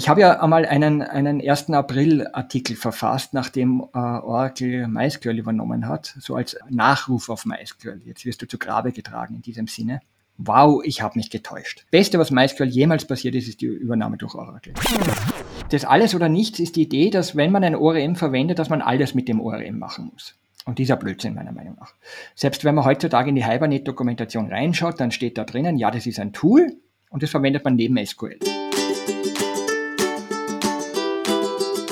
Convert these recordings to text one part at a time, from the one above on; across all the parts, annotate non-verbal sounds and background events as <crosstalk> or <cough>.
Ich habe ja einmal einen, einen 1. April-Artikel verfasst, nachdem äh, Oracle MySQL übernommen hat, so als Nachruf auf MySQL. Jetzt wirst du zu Grabe getragen in diesem Sinne. Wow, ich habe mich getäuscht. Beste, was MySQL jemals passiert ist, ist die Übernahme durch Oracle. Das alles oder nichts ist die Idee, dass wenn man ein ORM verwendet, dass man alles mit dem ORM machen muss. Und dieser Blödsinn meiner Meinung nach. Selbst wenn man heutzutage in die Hibernate-Dokumentation reinschaut, dann steht da drinnen, ja, das ist ein Tool und das verwendet man neben SQL.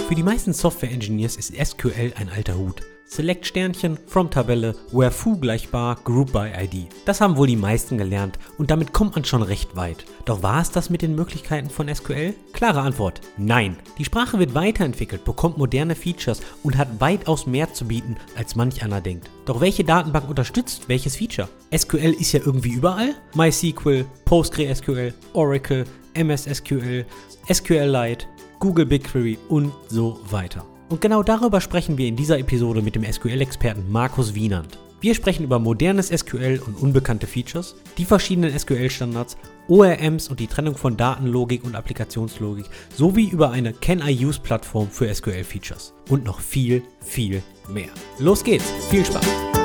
Für die meisten Software-Engineers ist SQL ein alter Hut. Select Sternchen, From Tabelle, Where Foo gleich bar, Group by ID. Das haben wohl die meisten gelernt und damit kommt man schon recht weit. Doch war es das mit den Möglichkeiten von SQL? Klare Antwort, nein. Die Sprache wird weiterentwickelt, bekommt moderne Features und hat weitaus mehr zu bieten, als manch einer denkt. Doch welche Datenbank unterstützt welches Feature? SQL ist ja irgendwie überall. MySQL, PostgreSQL, Oracle, MS SQL, SQLite, Google BigQuery und so weiter. Und genau darüber sprechen wir in dieser Episode mit dem SQL-Experten Markus Wienand. Wir sprechen über modernes SQL und unbekannte Features, die verschiedenen SQL-Standards, ORMs und die Trennung von Datenlogik und Applikationslogik sowie über eine Can-I-Use-Plattform für SQL-Features. Und noch viel, viel mehr. Los geht's! Viel Spaß!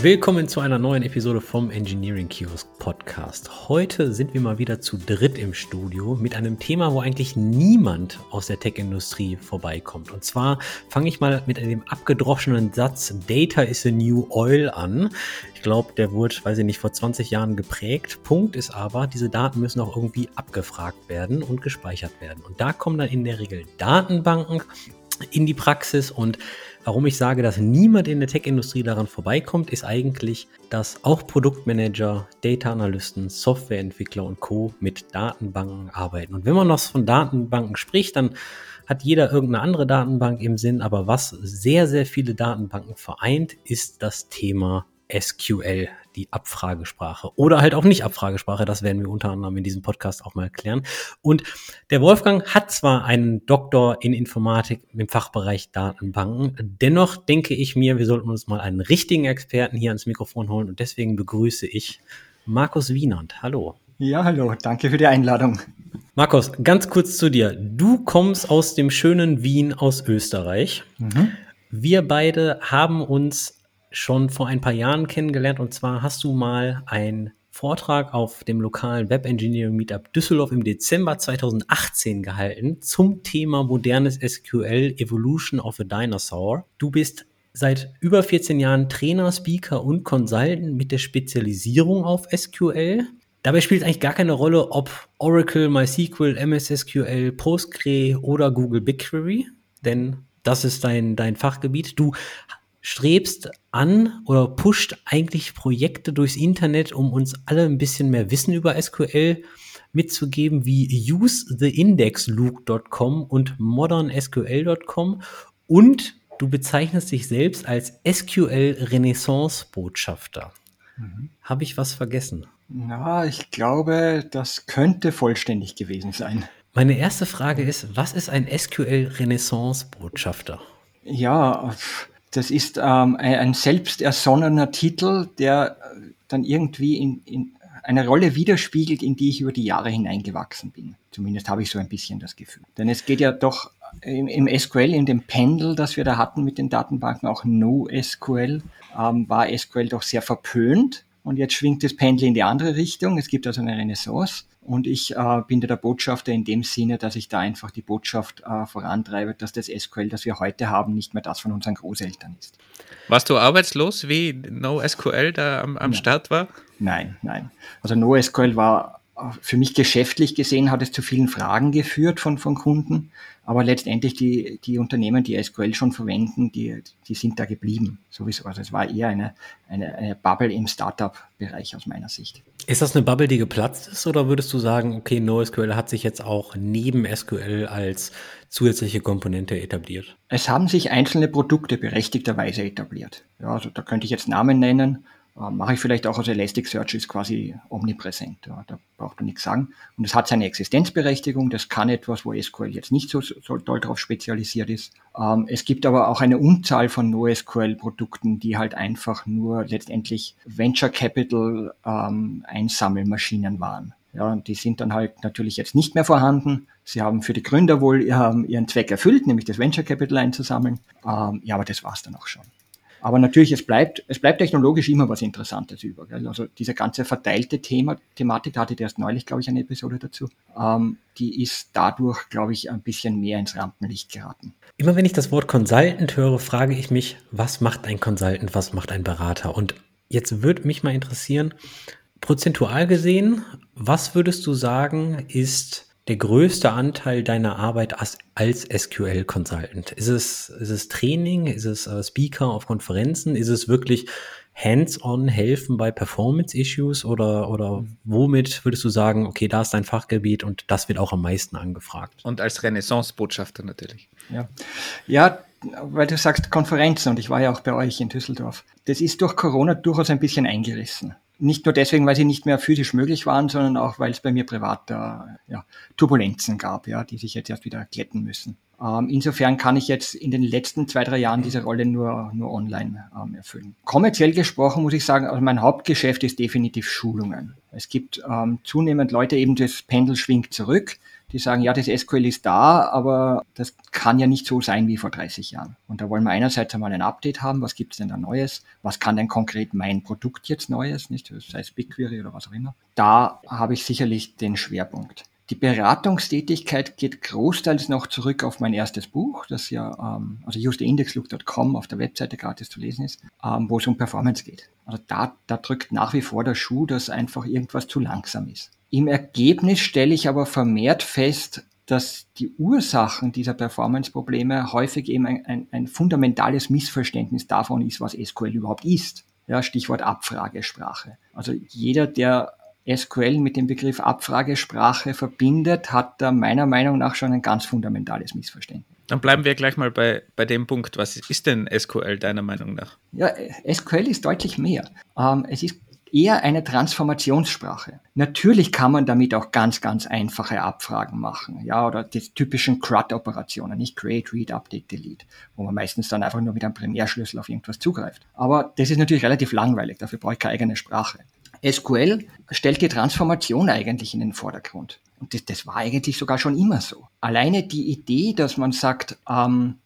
Willkommen zu einer neuen Episode vom Engineering Kiosk Podcast. Heute sind wir mal wieder zu dritt im Studio mit einem Thema, wo eigentlich niemand aus der Tech-Industrie vorbeikommt. Und zwar fange ich mal mit dem abgedroschenen Satz Data is a new oil an. Ich glaube, der wurde, weiß ich nicht, vor 20 Jahren geprägt. Punkt ist aber, diese Daten müssen auch irgendwie abgefragt werden und gespeichert werden. Und da kommen dann in der Regel Datenbanken in die Praxis und Warum ich sage, dass niemand in der Tech-Industrie daran vorbeikommt, ist eigentlich, dass auch Produktmanager, Data Analysten, Softwareentwickler und Co. mit Datenbanken arbeiten. Und wenn man noch von Datenbanken spricht, dann hat jeder irgendeine andere Datenbank im Sinn, aber was sehr, sehr viele Datenbanken vereint, ist das Thema SQL, die Abfragesprache oder halt auch nicht Abfragesprache. Das werden wir unter anderem in diesem Podcast auch mal erklären. Und der Wolfgang hat zwar einen Doktor in Informatik im Fachbereich Datenbanken, dennoch denke ich mir, wir sollten uns mal einen richtigen Experten hier ans Mikrofon holen und deswegen begrüße ich Markus Wienand. Hallo. Ja, hallo, danke für die Einladung. Markus, ganz kurz zu dir. Du kommst aus dem schönen Wien aus Österreich. Mhm. Wir beide haben uns schon vor ein paar Jahren kennengelernt und zwar hast du mal einen Vortrag auf dem lokalen Web Engineering Meetup Düsseldorf im Dezember 2018 gehalten zum Thema modernes SQL Evolution of a Dinosaur. Du bist seit über 14 Jahren Trainer, Speaker und Consultant mit der Spezialisierung auf SQL. Dabei spielt eigentlich gar keine Rolle, ob Oracle, MySQL, MS SQL, Postgre oder Google BigQuery, denn das ist dein, dein Fachgebiet. Du strebst an oder pusht eigentlich Projekte durchs Internet, um uns alle ein bisschen mehr Wissen über SQL mitzugeben, wie usetheindexluke.com und modernsql.com und du bezeichnest dich selbst als SQL Renaissance Botschafter. Mhm. Habe ich was vergessen? Na, ich glaube, das könnte vollständig gewesen sein. Meine erste Frage ist, was ist ein SQL Renaissance Botschafter? Das ist ähm, ein, ein selbst ersonnener Titel, der dann irgendwie in, in eine Rolle widerspiegelt, in die ich über die Jahre hineingewachsen bin. Zumindest habe ich so ein bisschen das Gefühl. Denn es geht ja doch im, im SQL, in dem Pendel, das wir da hatten mit den Datenbanken, auch NoSQL, ähm, war SQL doch sehr verpönt. Und jetzt schwingt das Pendel in die andere Richtung. Es gibt also eine Renaissance. Und ich äh, bin der Botschafter in dem Sinne, dass ich da einfach die Botschaft äh, vorantreibe, dass das SQL, das wir heute haben, nicht mehr das von unseren Großeltern ist. Warst du arbeitslos, wie NoSQL da am, am Start war? Nein, nein. Also NoSQL war für mich geschäftlich gesehen hat es zu vielen Fragen geführt von, von Kunden, aber letztendlich die, die Unternehmen, die SQL schon verwenden, die, die sind da geblieben, sowieso. Also es war eher eine, eine, eine Bubble im Startup-Bereich aus meiner Sicht. Ist das eine Bubble, die geplatzt ist oder würdest du sagen, okay, NoSQL hat sich jetzt auch neben SQL als zusätzliche Komponente etabliert? Es haben sich einzelne Produkte berechtigterweise etabliert. Ja, also da könnte ich jetzt Namen nennen. Äh, mache ich vielleicht auch. Also Elasticsearch ist quasi omnipräsent. Ja, da braucht man nichts sagen. Und es hat seine Existenzberechtigung. Das kann etwas, wo SQL jetzt nicht so, so doll darauf spezialisiert ist. Ähm, es gibt aber auch eine Unzahl von NoSQL-Produkten, die halt einfach nur letztendlich Venture Capital ähm, Einsammelmaschinen waren. Ja, die sind dann halt natürlich jetzt nicht mehr vorhanden. Sie haben für die Gründer wohl ihren Zweck erfüllt, nämlich das Venture Capital einzusammeln. Ähm, ja, aber das war's dann auch schon. Aber natürlich, es bleibt, es bleibt technologisch immer was Interessantes über. Gell? Also diese ganze verteilte Thema, Thematik, da hatte ich erst neulich, glaube ich, eine Episode dazu, ähm, die ist dadurch, glaube ich, ein bisschen mehr ins Rampenlicht geraten. Immer wenn ich das Wort Consultant höre, frage ich mich, was macht ein Consultant, was macht ein Berater? Und jetzt würde mich mal interessieren, prozentual gesehen, was würdest du sagen, ist der größte Anteil deiner Arbeit als, als SQL Consultant? Ist es, ist es Training? Ist es äh, Speaker auf Konferenzen? Ist es wirklich hands-on helfen bei Performance Issues oder, oder womit würdest du sagen, okay, da ist dein Fachgebiet und das wird auch am meisten angefragt? Und als Renaissance-Botschafter natürlich. Ja. ja, weil du sagst Konferenzen und ich war ja auch bei euch in Düsseldorf. Das ist durch Corona durchaus ein bisschen eingerissen. Nicht nur deswegen, weil sie nicht mehr physisch möglich waren, sondern auch, weil es bei mir privat äh, ja, Turbulenzen gab, ja, die sich jetzt erst wieder glätten müssen. Ähm, insofern kann ich jetzt in den letzten zwei, drei Jahren diese Rolle nur, nur online ähm, erfüllen. Kommerziell gesprochen muss ich sagen, also mein Hauptgeschäft ist definitiv Schulungen. Es gibt ähm, zunehmend Leute, eben das Pendel schwingt zurück die sagen, ja, das SQL ist da, aber das kann ja nicht so sein wie vor 30 Jahren. Und da wollen wir einerseits einmal ein Update haben, was gibt es denn da Neues? Was kann denn konkret mein Produkt jetzt Neues, nicht? Sei es BigQuery oder was auch immer. Da habe ich sicherlich den Schwerpunkt. Die Beratungstätigkeit geht großteils noch zurück auf mein erstes Buch, das ja, ähm, also usetheindexlook.com auf der Webseite gratis zu lesen ist, ähm, wo es um Performance geht. Also da, da drückt nach wie vor der Schuh, dass einfach irgendwas zu langsam ist. Im Ergebnis stelle ich aber vermehrt fest, dass die Ursachen dieser Performance-Probleme häufig eben ein, ein, ein, fundamentales Missverständnis davon ist, was SQL überhaupt ist. Ja, Stichwort Abfragesprache. Also jeder, der SQL mit dem Begriff Abfragesprache verbindet, hat da meiner Meinung nach schon ein ganz fundamentales Missverständnis. Dann bleiben wir gleich mal bei, bei dem Punkt. Was ist denn SQL deiner Meinung nach? Ja, SQL ist deutlich mehr. Ähm, es ist eher eine Transformationssprache. Natürlich kann man damit auch ganz, ganz einfache Abfragen machen, ja, oder die typischen CRUD-Operationen, nicht Create, Read, Update, Delete, wo man meistens dann einfach nur mit einem Primärschlüssel auf irgendwas zugreift. Aber das ist natürlich relativ langweilig, dafür brauche ich keine eigene Sprache. SQL stellt die Transformation eigentlich in den Vordergrund. Und das, das war eigentlich sogar schon immer so. Alleine die Idee, dass man sagt, ähm,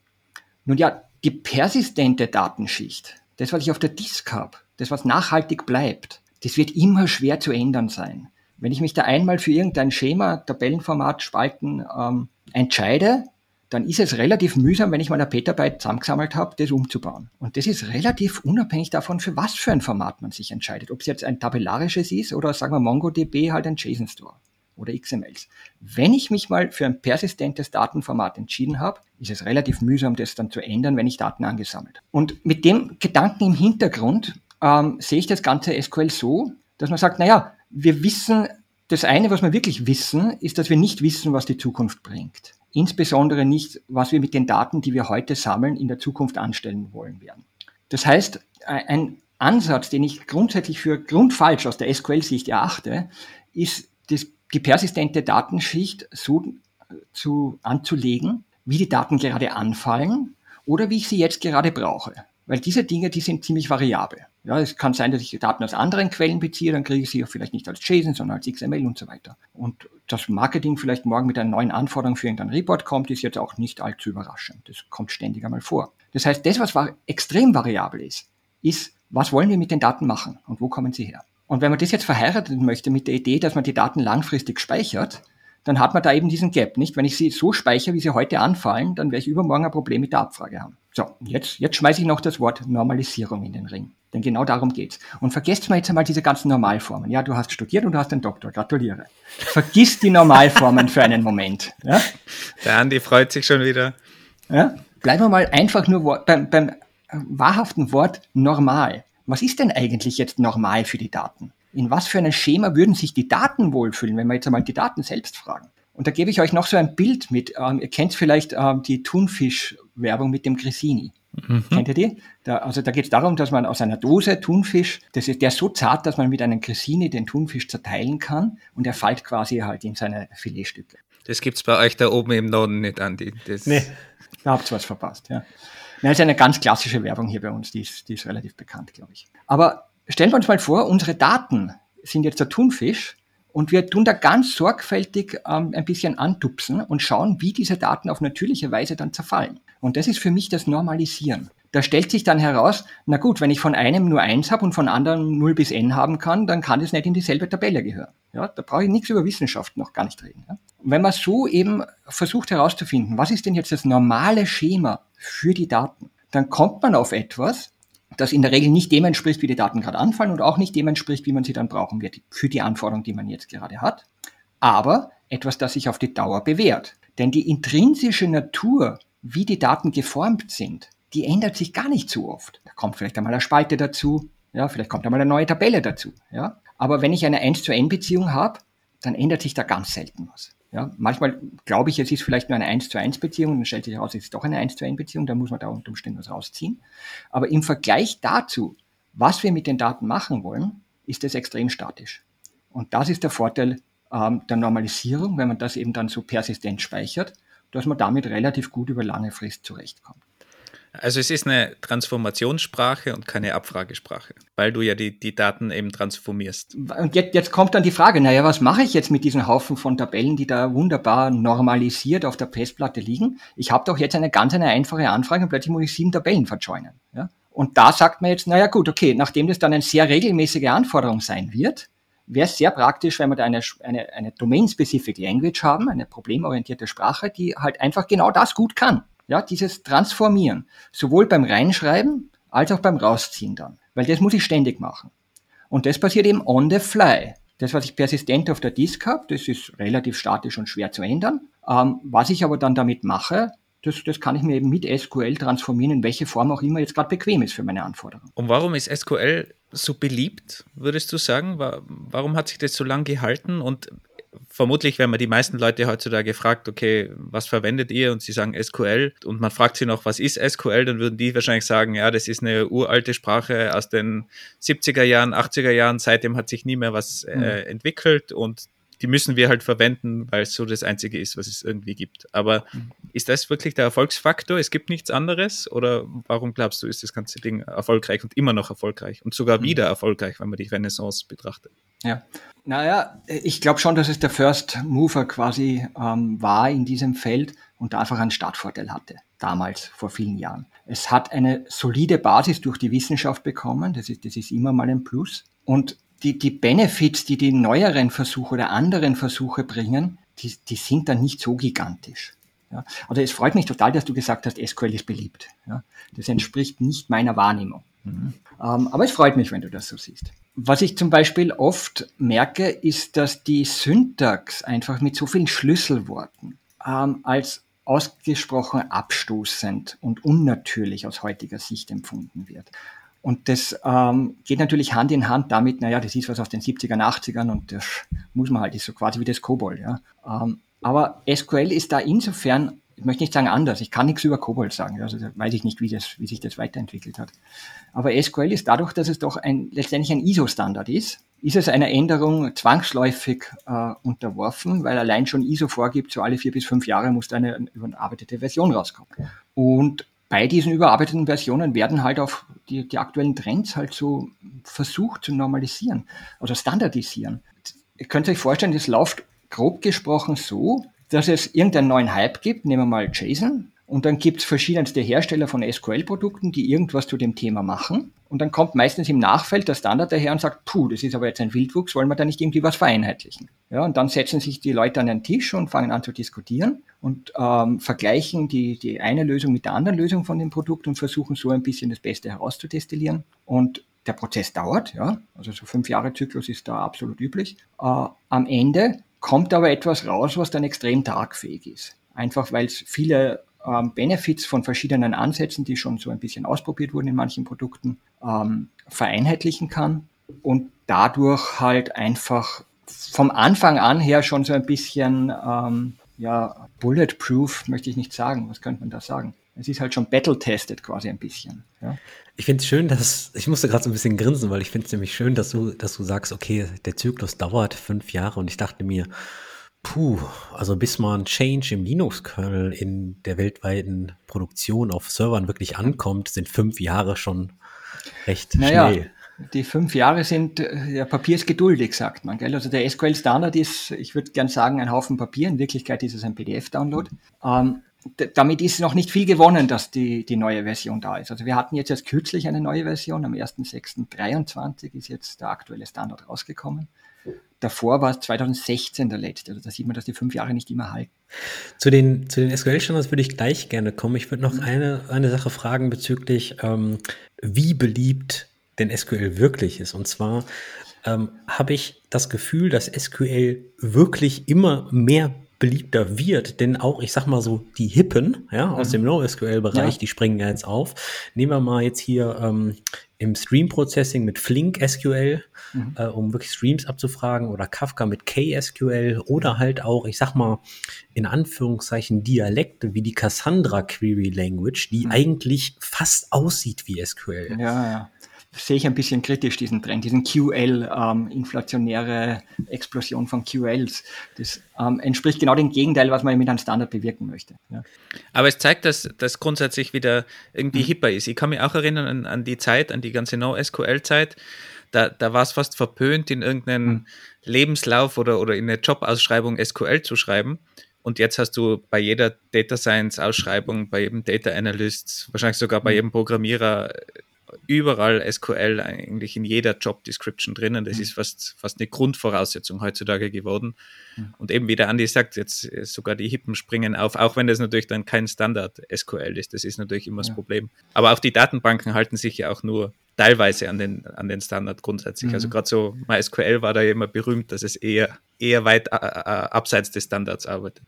nun ja, die persistente Datenschicht, das, was ich auf der Disk habe, das, was nachhaltig bleibt, das wird immer schwer zu ändern sein. Wenn ich mich da einmal für irgendein Schema, Tabellenformat, Spalten ähm, entscheide, dann ist es relativ mühsam, wenn ich mal ein Petabyte zusammengesammelt habe, das umzubauen. Und das ist relativ unabhängig davon, für was für ein Format man sich entscheidet. Ob es jetzt ein tabellarisches ist oder sagen wir MongoDB halt ein JSON-Store oder XMLs. Wenn ich mich mal für ein persistentes Datenformat entschieden habe, ist es relativ mühsam, das dann zu ändern, wenn ich Daten angesammelt. Und mit dem Gedanken im Hintergrund ähm, sehe ich das ganze SQL so, dass man sagt, naja, wir wissen, das eine, was wir wirklich wissen, ist, dass wir nicht wissen, was die Zukunft bringt. Insbesondere nicht, was wir mit den Daten, die wir heute sammeln, in der Zukunft anstellen wollen werden. Das heißt, ein Ansatz, den ich grundsätzlich für grundfalsch aus der SQL-Sicht erachte, ist das, die persistente Datenschicht so zu, anzulegen, wie die Daten gerade anfallen oder wie ich sie jetzt gerade brauche. Weil diese Dinge, die sind ziemlich variabel. Ja, es kann sein, dass ich Daten aus anderen Quellen beziehe, dann kriege ich sie ja vielleicht nicht als JSON, sondern als XML und so weiter. Und das Marketing vielleicht morgen mit einer neuen Anforderung für irgendeinen Report kommt, ist jetzt auch nicht allzu überraschend. Das kommt ständig einmal vor. Das heißt, das, was extrem variabel ist, ist, was wollen wir mit den Daten machen und wo kommen sie her? Und wenn man das jetzt verheiraten möchte mit der Idee, dass man die Daten langfristig speichert, dann hat man da eben diesen Gap, nicht? Wenn ich sie so speichere, wie sie heute anfallen, dann werde ich übermorgen ein Problem mit der Abfrage haben. So, jetzt, jetzt schmeiße ich noch das Wort Normalisierung in den Ring. Denn genau darum geht's. Und vergesst mal jetzt einmal diese ganzen Normalformen. Ja, du hast studiert und du hast einen Doktor. Gratuliere. Vergiss die Normalformen für einen Moment. Ja? Der Andi freut sich schon wieder. Ja? Bleiben wir mal einfach nur beim, beim wahrhaften Wort normal. Was ist denn eigentlich jetzt normal für die Daten? In was für einem Schema würden sich die Daten wohlfühlen, wenn wir jetzt einmal die Daten selbst fragen? Und da gebe ich euch noch so ein Bild mit. Ähm, ihr kennt vielleicht ähm, die Thunfisch-Werbung mit dem Grissini. Mhm. Kennt ihr die? Da, also da geht es darum, dass man aus einer Dose Thunfisch, das ist der ist so zart, dass man mit einem Grissini den Thunfisch zerteilen kann und er fällt quasi halt in seine Filetstücke. Das gibt es bei euch da oben im Norden nicht, Andi. Das nee, da habt ihr was verpasst, ja. Das ist eine ganz klassische Werbung hier bei uns, die ist, die ist relativ bekannt, glaube ich. Aber stellen wir uns mal vor, unsere Daten sind jetzt der Thunfisch Und wir tun da ganz sorgfältig ähm, ein bisschen antupsen und schauen, wie diese Daten auf natürliche Weise dann zerfallen. Und das ist für mich das Normalisieren. Da stellt sich dann heraus, na gut, wenn ich von einem nur eins habe und von anderen 0 bis n haben kann, dann kann das nicht in dieselbe Tabelle gehören. Ja, da brauche ich nichts über Wissenschaft noch gar nicht reden. Ja. Wenn man so eben versucht herauszufinden, was ist denn jetzt das normale Schema für die Daten, dann kommt man auf etwas, das in der Regel nicht dem entspricht, wie die Daten gerade anfallen und auch nicht dem entspricht, wie man sie dann brauchen wird für die Anforderungen, die man jetzt gerade hat. Aber etwas, das sich auf die Dauer bewährt. Denn die intrinsische Natur, wie die Daten geformt sind, die ändert sich gar nicht so oft. Da kommt vielleicht einmal eine Spalte dazu, ja, vielleicht kommt einmal eine neue Tabelle dazu, ja. Aber wenn ich eine 1 zu N Beziehung habe, dann ändert sich da ganz selten was. Ja, manchmal glaube ich, es ist vielleicht nur eine 1 zu 1 Beziehung, dann stellt sich heraus, es ist doch eine 1 zu 1 Beziehung, da muss man da unter Umständen was rausziehen. Aber im Vergleich dazu, was wir mit den Daten machen wollen, ist es extrem statisch. Und das ist der Vorteil ähm, der Normalisierung, wenn man das eben dann so persistent speichert, dass man damit relativ gut über lange Frist zurechtkommt. Also es ist eine Transformationssprache und keine Abfragesprache, weil du ja die, die Daten eben transformierst. Und jetzt, jetzt kommt dann die Frage, naja, was mache ich jetzt mit diesen Haufen von Tabellen, die da wunderbar normalisiert auf der Festplatte liegen? Ich habe doch jetzt eine ganz eine einfache Anfrage und plötzlich muss ich sieben Tabellen verjoinen. Ja? Und da sagt man jetzt, naja gut, okay, nachdem das dann eine sehr regelmäßige Anforderung sein wird, wäre es sehr praktisch, wenn wir da eine, eine, eine Domain-Specific Language haben, eine problemorientierte Sprache, die halt einfach genau das gut kann. Ja, dieses Transformieren. Sowohl beim Reinschreiben als auch beim Rausziehen dann. Weil das muss ich ständig machen. Und das passiert eben on the fly. Das, was ich persistent auf der Disk habe, das ist relativ statisch und schwer zu ändern. Ähm, was ich aber dann damit mache, das, das kann ich mir eben mit SQL transformieren, in welche Form auch immer jetzt gerade bequem ist für meine Anforderungen. Und warum ist SQL so beliebt, würdest du sagen? Warum hat sich das so lange gehalten? Und vermutlich, wenn man die meisten Leute heutzutage gefragt, okay, was verwendet ihr? Und sie sagen SQL und man fragt sie noch, was ist SQL? Dann würden die wahrscheinlich sagen, ja, das ist eine uralte Sprache aus den 70er Jahren, 80er Jahren. Seitdem hat sich nie mehr was äh, mhm. entwickelt und die müssen wir halt verwenden, weil es so das Einzige ist, was es irgendwie gibt. Aber mhm. ist das wirklich der Erfolgsfaktor? Es gibt nichts anderes? Oder warum glaubst du, ist das ganze Ding erfolgreich und immer noch erfolgreich und sogar mhm. wieder erfolgreich, wenn man die Renaissance betrachtet? Ja, naja, ich glaube schon, dass es der First Mover quasi ähm, war in diesem Feld und einfach einen Startvorteil hatte, damals, vor vielen Jahren. Es hat eine solide Basis durch die Wissenschaft bekommen, das ist, das ist immer mal ein Plus. Und die, die Benefits, die die neueren Versuche oder anderen Versuche bringen, die, die sind dann nicht so gigantisch. Ja. Also es freut mich total, dass du gesagt hast, SQL ist beliebt. Ja. Das entspricht nicht meiner Wahrnehmung. Mhm. Ähm, aber es freut mich, wenn du das so siehst. Was ich zum Beispiel oft merke, ist, dass die Syntax einfach mit so vielen Schlüsselworten ähm, als ausgesprochen abstoßend und unnatürlich aus heutiger Sicht empfunden wird. Und das ähm, geht natürlich Hand in Hand damit, naja, das ist was aus den 70ern, 80ern und das muss man halt, ist so quasi wie das Kobold. Ja. Ähm, aber SQL ist da insofern, ich möchte nicht sagen anders, ich kann nichts über Kobold sagen, also weiß ich nicht, wie, das, wie sich das weiterentwickelt hat. Aber SQL ist dadurch, dass es doch ein, letztendlich ein ISO-Standard ist, ist es einer Änderung zwangsläufig äh, unterworfen, weil allein schon ISO vorgibt, so alle vier bis fünf Jahre muss da eine überarbeitete Version rauskommen. Und bei diesen überarbeiteten Versionen werden halt auf die, die aktuellen Trends halt so versucht zu normalisieren oder standardisieren. Ihr könnt euch vorstellen, das läuft grob gesprochen so, dass es irgendeinen neuen Hype gibt, nehmen wir mal JSON, und dann gibt es verschiedenste Hersteller von SQL-Produkten, die irgendwas zu dem Thema machen. Und dann kommt meistens im Nachfeld der Standard daher und sagt, puh, das ist aber jetzt ein Wildwuchs, wollen wir da nicht irgendwie was vereinheitlichen? Ja, und dann setzen sich die Leute an den Tisch und fangen an zu diskutieren und ähm, vergleichen die, die eine Lösung mit der anderen Lösung von dem Produkt und versuchen so ein bisschen das Beste herauszudestillieren. Und der Prozess dauert, ja, also so fünf Jahre Zyklus ist da absolut üblich. Äh, am Ende kommt aber etwas raus, was dann extrem tragfähig ist. Einfach weil es viele ähm, Benefits von verschiedenen Ansätzen, die schon so ein bisschen ausprobiert wurden in manchen Produkten, ähm, vereinheitlichen kann und dadurch halt einfach vom Anfang an her schon so ein bisschen ähm, ja, bulletproof, möchte ich nicht sagen. Was könnte man da sagen? Es ist halt schon battle-tested quasi ein bisschen. Ja. Ich finde es schön, dass, ich musste gerade so ein bisschen grinsen, weil ich finde es nämlich schön, dass du, dass du sagst, okay, der Zyklus dauert fünf Jahre und ich dachte mir, Puh, also bis man Change im Linux-Kernel in der weltweiten Produktion auf Servern wirklich ankommt, sind fünf Jahre schon recht naja, schnell. die fünf Jahre sind, äh, ja, Papier ist geduldig, sagt man. Gell? Also der SQL-Standard ist, ich würde gern sagen, ein Haufen Papier. In Wirklichkeit ist es ein PDF-Download. Ähm, damit ist noch nicht viel gewonnen, dass die, die neue Version da ist. Also wir hatten jetzt erst kürzlich eine neue Version, am 1.6.23 ist jetzt der aktuelle Standard rausgekommen. Davor war es 2016 der letzte. Also da sieht man, dass die fünf Jahre nicht immer halten. Zu den, zu den SQL-Standards würde ich gleich gerne kommen. Ich würde noch mhm. eine, eine Sache fragen bezüglich, ähm, wie beliebt denn SQL wirklich ist. Und zwar ähm, habe ich das Gefühl, dass SQL wirklich immer mehr beliebter wird, denn auch, ich sag mal so, die Hippen, ja, aus mhm. dem NoSQL-Bereich, ja. die springen ja jetzt auf. Nehmen wir mal jetzt hier ähm, im Stream-Processing mit Flink SQL, mhm. äh, um wirklich Streams abzufragen, oder Kafka mit KSQL oder halt auch, ich sag mal, in Anführungszeichen Dialekte wie die Cassandra Query Language, die mhm. eigentlich fast aussieht wie SQL. Ja, ja sehe ich ein bisschen kritisch diesen Trend, diesen QL, ähm, inflationäre Explosion von QLs. Das ähm, entspricht genau dem Gegenteil, was man mit einem Standard bewirken möchte. Ja. Aber es zeigt, dass das grundsätzlich wieder irgendwie mhm. hipper ist. Ich kann mich auch erinnern an, an die Zeit, an die ganze NoSQL-Zeit. Da, da war es fast verpönt, in irgendeinen mhm. Lebenslauf oder, oder in eine Jobausschreibung SQL zu schreiben. Und jetzt hast du bei jeder Data Science Ausschreibung, bei jedem Data Analyst, wahrscheinlich sogar bei mhm. jedem Programmierer überall SQL eigentlich in jeder Job Description drinnen. Das mhm. ist fast, fast eine Grundvoraussetzung heutzutage geworden. Mhm. Und eben wie der Andi sagt, jetzt sogar die Hippen springen auf, auch wenn das natürlich dann kein Standard SQL ist. Das ist natürlich immer ja. das Problem. Aber auch die Datenbanken halten sich ja auch nur teilweise an den, an den Standard grundsätzlich. Also mhm. Also gerade so MySQL war da ja immer berühmt, dass es eher, eher weit äh, äh, abseits des Standards arbeitet.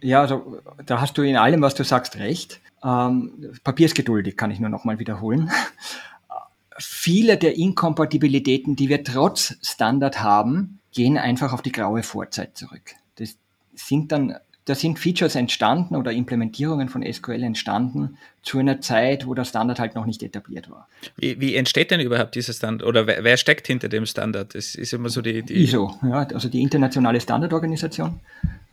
Ja, also da hast du in allem, was du sagst, recht. Ähm, Papier ist geduldig, kann ich nur nochmal wiederholen. <laughs> Viele der Inkompatibilitäten, die wir trotz Standard haben, gehen einfach auf die graue Vorzeit zurück. Das sind dann, da sind Features entstanden oder Implementierungen von SQL entstanden zu einer Zeit, wo der Standard halt noch nicht etabliert war. Wie, wie entsteht denn überhaupt dieser Standard oder wer, wer, steckt hinter dem Standard? Das ist immer so die, die ISO, ja, also die internationale Standardorganisation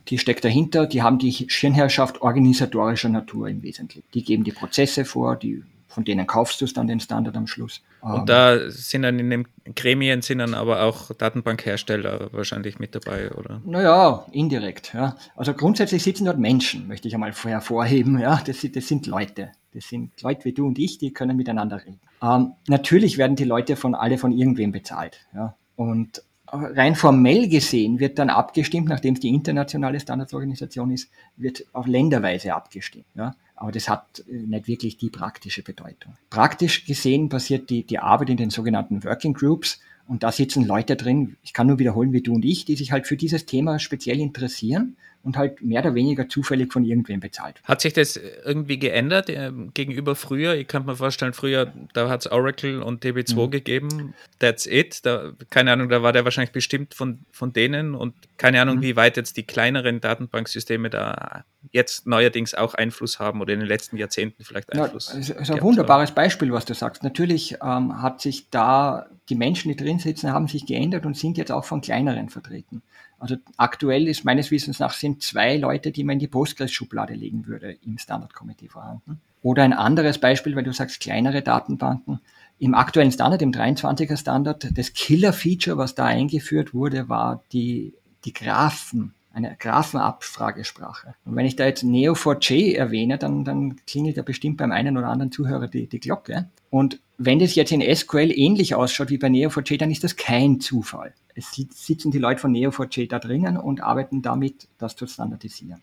die steckt dahinter, die haben die Schirnherrschaft organisatorischer Natur im Wesentlichen. Die geben die Prozesse vor, die, von denen kaufst du es dann den Standard am Schluss. Und ähm, da sind dann in den Gremien sind dann aber auch Datenbankhersteller wahrscheinlich mit dabei, oder? Naja, indirekt, ja. Also grundsätzlich sitzen dort Menschen, möchte ich einmal hervorheben, ja. Das, das sind Leute. Das sind Leute wie du und ich, die können miteinander reden. Ähm, natürlich werden die Leute von alle von irgendwem bezahlt, ja. Und rein formell gesehen wird dann abgestimmt, nachdem es die internationale Standardsorganisation ist, wird auf länderweise abgestimmt. Ja? Aber das hat äh, nicht wirklich die praktische Bedeutung. Praktisch gesehen passiert die, die Arbeit in den sogenannten Working Groups und da sitzen Leute drin, ich kann nur wiederholen wie du und ich, die sich halt für dieses Thema speziell interessieren und halt mehr oder weniger zufällig von irgendwem bezahlt. Hat sich das irgendwie geändert äh, gegenüber früher? Ich kann mir vorstellen, früher, da hat es Oracle und DB2 mhm. gegeben. That's it. Da, keine Ahnung, da war der wahrscheinlich bestimmt von, von denen und keine Ahnung, mhm. wie weit jetzt die kleineren Datenbanksysteme da jetzt neuerdings auch Einfluss haben oder in den letzten Jahrzehnten vielleicht Einfluss. Ja, das ist ein wunderbares haben. Beispiel, was du sagst. Natürlich ähm, hat sich da, die Menschen, die drin sitzen, haben sich geändert und sind jetzt auch von kleineren vertreten. Also aktuell ist meines Wissens nach sind zwei Leute, die man in die Postgres-Schublade legen würde, im Standard-Committee vorhanden. Oder ein anderes Beispiel, weil du sagst kleinere Datenbanken. Im aktuellen Standard, im 23er Standard, das Killer-Feature, was da eingeführt wurde, war die, die Graphen, eine Graphenabfragesprache. Und wenn ich da jetzt Neo4j erwähne, dann, dann klingelt ja bestimmt beim einen oder anderen Zuhörer die, die Glocke. Und wenn das jetzt in SQL ähnlich ausschaut wie bei Neo4j, dann ist das kein Zufall es sitzen die Leute von Neo4j da drinnen und arbeiten damit, das zu standardisieren.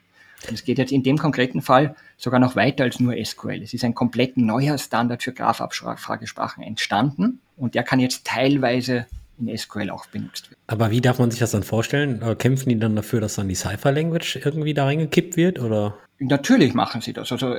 Und es geht jetzt in dem konkreten Fall sogar noch weiter als nur SQL. Es ist ein komplett neuer Standard für Graphabfragesprachen entstanden und der kann jetzt teilweise in SQL auch benutzt werden. Aber wie darf man sich das dann vorstellen? Äh, kämpfen die dann dafür, dass dann die Cypher-Language irgendwie da reingekippt wird? Oder? Natürlich machen sie das. Also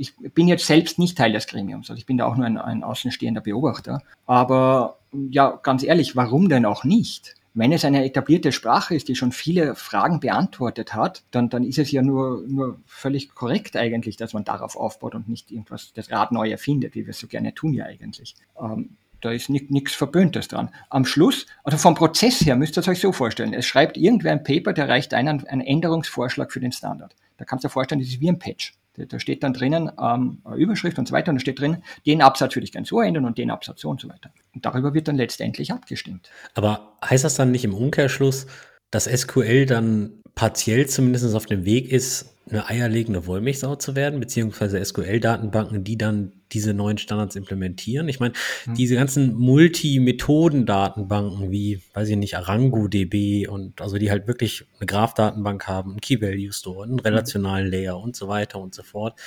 ich bin jetzt selbst nicht Teil des Gremiums, also ich bin da auch nur ein, ein außenstehender Beobachter. Aber ja, ganz ehrlich, warum denn auch nicht? Wenn es eine etablierte Sprache ist, die schon viele Fragen beantwortet hat, dann, dann ist es ja nur, nur völlig korrekt eigentlich, dass man darauf aufbaut und nicht irgendwas das Rad neu erfindet, wie wir es so gerne tun ja eigentlich. Ähm, da ist nichts Verböhntes dran. Am Schluss, also vom Prozess her müsst ihr es euch so vorstellen. Es schreibt irgendwer ein Paper, der reicht einen, einen Änderungsvorschlag für den Standard. Da kannst du dir vorstellen, das ist wie ein Patch. Da steht dann drinnen ähm, Überschrift und so weiter und da steht drin, den Absatz würde ich gerne so ändern und den Absatz so und so weiter. Und darüber wird dann letztendlich abgestimmt. Aber heißt das dann nicht im Umkehrschluss, dass SQL dann partiell zumindest auf dem Weg ist, eine eierlegende Wollmilchsau zu werden, beziehungsweise SQL-Datenbanken, die dann diese neuen Standards implementieren. Ich meine, mhm. diese ganzen Multi-Methoden-Datenbanken wie, weiß ich nicht, ArangoDB und also die halt wirklich eine Graph-Datenbank haben, einen Key-Value-Store, einen relationalen mhm. Layer und so weiter und so fort.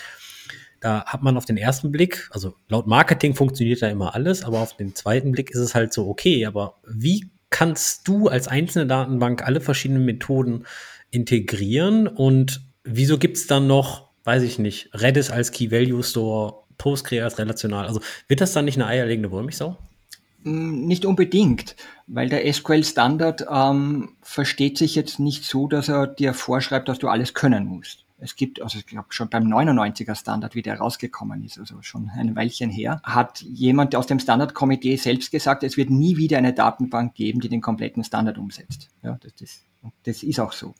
Da hat man auf den ersten Blick, also laut Marketing funktioniert da immer alles, aber auf den zweiten Blick ist es halt so, okay, aber wie kannst du als einzelne Datenbank alle verschiedenen Methoden integrieren und wieso gibt es dann noch, weiß ich nicht, Redis als Key Value Store, Postgre als relational? Also wird das dann nicht eine eierlegende Wollmilchsau? Mm, nicht unbedingt, weil der SQL-Standard ähm, versteht sich jetzt nicht so, dass er dir vorschreibt, dass du alles können musst. Es gibt, also ich glaube schon beim 99er Standard, wie der rausgekommen ist, also schon ein Weilchen her, hat jemand aus dem Standardkomitee selbst gesagt, es wird nie wieder eine Datenbank geben, die den kompletten Standard umsetzt. Ja, das, das, das ist auch so.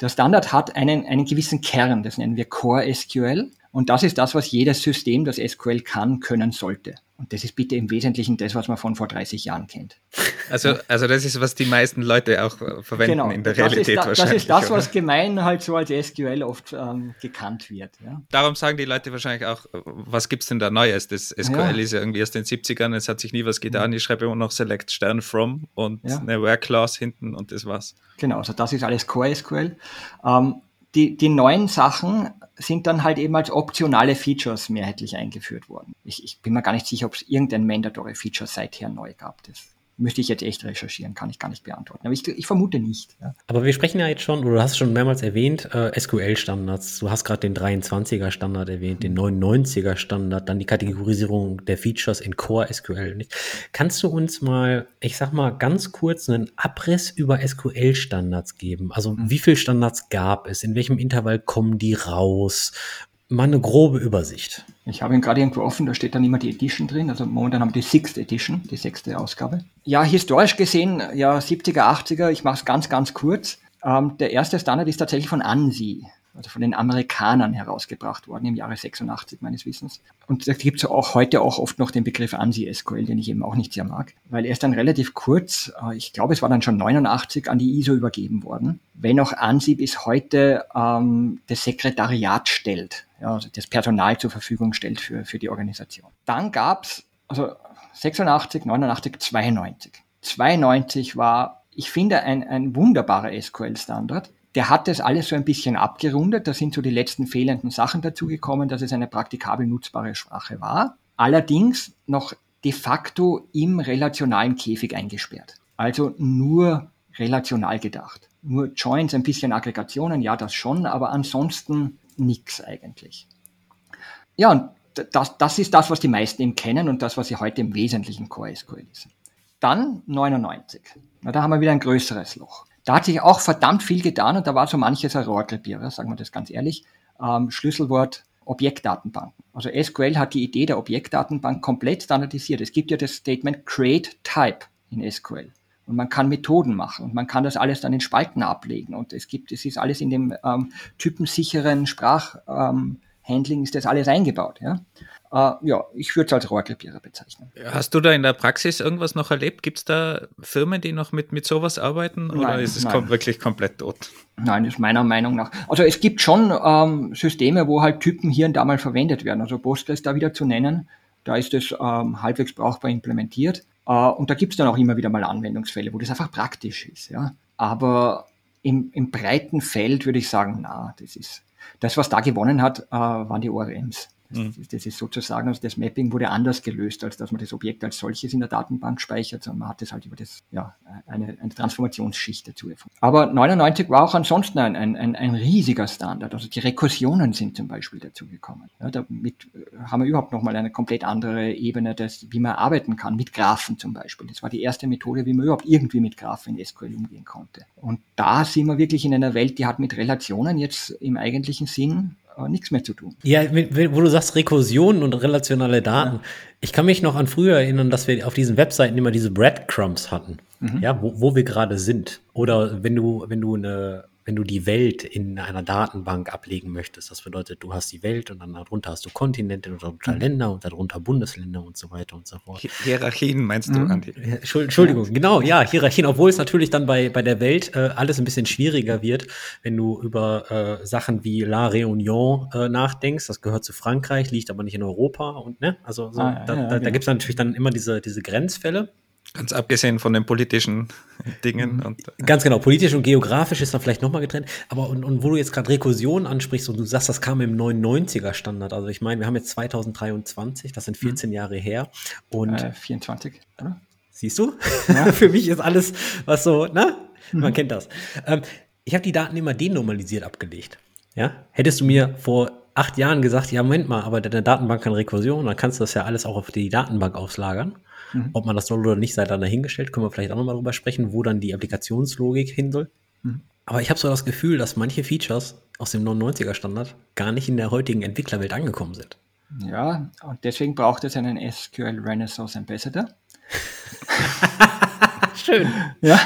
Der Standard hat einen, einen gewissen Kern, das nennen wir Core SQL. Und das ist das, was jedes System, das SQL kann, können sollte. Und das ist bitte im Wesentlichen das, was man von vor 30 Jahren kennt. Also, also das ist, was die meisten Leute auch äh, verwenden genau, in der Realität da, wahrscheinlich. Das ist das, oder? was gemein halt so als SQL oft ähm, gekannt wird. Ja. Darum sagen die Leute wahrscheinlich auch, was gibt es denn da Neues? Das SQL ja. ist ja irgendwie erst in den 70ern, es hat sich nie was getan. Ich schreibe immer noch Select Stern from und ja. eine Where Clause hinten und das war's. Genau, also das ist alles Core SQL. Ähm, die, die neuen Sachen sind dann halt eben als optionale Features mehrheitlich eingeführt worden. Ich, ich bin mir gar nicht sicher, ob es irgendein Mandatory Feature seither neu gab. Das Müsste ich jetzt echt recherchieren, kann ich gar nicht beantworten. Aber ich, ich vermute nicht. Ja. Aber wir sprechen ja jetzt schon, oder du hast schon mehrmals erwähnt, äh, SQL-Standards. Du hast gerade den 23er-Standard erwähnt, den 99er-Standard, dann die Kategorisierung der Features in Core SQL. Kannst du uns mal, ich sag mal, ganz kurz einen Abriss über SQL-Standards geben? Also mhm. wie viele Standards gab es? In welchem Intervall kommen die raus? mal eine grobe Übersicht. Ich habe ihn gerade irgendwo offen, da steht dann immer die Edition drin. Also momentan haben wir die Sixth Edition, die sechste Ausgabe. Ja, historisch gesehen, ja, 70er, 80er, ich mache es ganz, ganz kurz. Ähm, der erste Standard ist tatsächlich von ANSI also von den Amerikanern herausgebracht worden im Jahre 86 meines Wissens. Und da gibt es auch heute auch oft noch den Begriff ANSI-SQL, den ich eben auch nicht sehr mag, weil er ist dann relativ kurz, äh, ich glaube es war dann schon 89 an die ISO übergeben worden, wenn auch ANSI bis heute ähm, das Sekretariat stellt, ja, also das Personal zur Verfügung stellt für, für die Organisation. Dann gab's also 86, 89, 92. 92 war, ich finde, ein, ein wunderbarer SQL-Standard, der hat das alles so ein bisschen abgerundet. Da sind so die letzten fehlenden Sachen dazugekommen, dass es eine praktikabel nutzbare Sprache war. Allerdings noch de facto im relationalen Käfig eingesperrt. Also nur relational gedacht. Nur Joins, ein bisschen Aggregationen, ja, das schon, aber ansonsten nichts eigentlich. Ja, und das, das ist das, was die meisten eben kennen und das, was sie heute im Wesentlichen Core SQL ist. Dann 99. Na, da haben wir wieder ein größeres Loch. Da hat sich auch verdammt viel getan und da war so manches ein Rohrkrepierer, sagen wir das ganz ehrlich. Ähm, Schlüsselwort Objektdatenbanken. Also SQL hat die Idee der Objektdatenbank komplett standardisiert. Es gibt ja das Statement Create Type in SQL. Und man kann Methoden machen und man kann das alles dann in Spalten ablegen. Und es gibt, es ist alles in dem ähm, typensicheren Sprachhandling ähm, ist das alles eingebaut. Ja? Uh, ja, ich würde es als Rohrkrepierer bezeichnen. Hast du da in der Praxis irgendwas noch erlebt? Gibt es da Firmen, die noch mit, mit sowas arbeiten oder nein, ist es kom wirklich komplett tot? Nein, ist meiner Meinung nach. Also es gibt schon ähm, Systeme, wo halt Typen hier und da mal verwendet werden. Also Postgres da wieder zu nennen, da ist es ähm, halbwegs brauchbar implementiert. Äh, und da gibt es dann auch immer wieder mal Anwendungsfälle, wo das einfach praktisch ist. Ja? Aber im, im breiten Feld würde ich sagen, na, das ist das, was da gewonnen hat, äh, waren die ORMs. Mhm. Das, ist sozusagen, also das Mapping wurde anders gelöst, als dass man das Objekt als solches in der Datenbank speichert, sondern man hat es halt über das, ja, eine, eine Transformationsschicht dazu erfunden. Aber 99 war auch ansonsten ein, ein, ein, riesiger Standard. Also die Rekursionen sind zum Beispiel dazugekommen. Ja, damit äh, haben wir überhaupt nochmal eine komplett andere Ebene, des, wie man arbeiten kann, mit Graphen zum Beispiel. Das war die erste Methode, wie man überhaupt irgendwie mit Graphen in SQL umgehen konnte. Und da sind wir wirklich in einer Welt, die hat mit Relationen jetzt im eigentlichen Sinn nichts mehr zu tun. Ja, wo du sagst Rekursionen und relationale Daten. Ja. Ich kann mich noch an früher erinnern, dass wir auf diesen Webseiten immer diese Breadcrumbs hatten. Mhm. Ja, wo, wo wir gerade sind. Oder wenn du, wenn du eine wenn du die Welt in einer Datenbank ablegen möchtest. Das bedeutet, du hast die Welt und dann darunter hast du Kontinente und darunter mhm. Länder und darunter Bundesländer und so weiter und so fort. Hierarchien meinst du, mhm. Andi? Entschuldigung, ja. genau, ja, Hierarchien, obwohl es natürlich dann bei, bei der Welt äh, alles ein bisschen schwieriger wird, wenn du über äh, Sachen wie La Réunion äh, nachdenkst. Das gehört zu Frankreich, liegt aber nicht in Europa und ne, also so, ah, da, ja, da, genau. da gibt es natürlich dann immer diese, diese Grenzfälle. Ganz abgesehen von den politischen <laughs> Dingen. Und, äh, Ganz genau, politisch und geografisch ist dann vielleicht nochmal getrennt. Aber und, und wo du jetzt gerade Rekursion ansprichst und du sagst, das kam im 99er Standard. Also ich meine, wir haben jetzt 2023, das sind 14 mhm. Jahre her. Und äh, 24, oder? Siehst du? Ja. <laughs> Für mich ist alles, was so, ne? Man mhm. kennt das. Ähm, ich habe die Daten immer denormalisiert abgelegt. Ja? Hättest du mir vor acht Jahren gesagt, ja, Moment mal, aber deine Datenbank kann Rekursion, dann kannst du das ja alles auch auf die Datenbank auslagern. Mhm. Ob man das soll oder nicht, sei dann dahingestellt, können wir vielleicht auch nochmal drüber sprechen, wo dann die Applikationslogik hin soll. Mhm. Aber ich habe so das Gefühl, dass manche Features aus dem 99er Standard gar nicht in der heutigen Entwicklerwelt angekommen sind. Ja, und deswegen braucht es einen SQL Renaissance Ambassador. <laughs> Schön. Ja,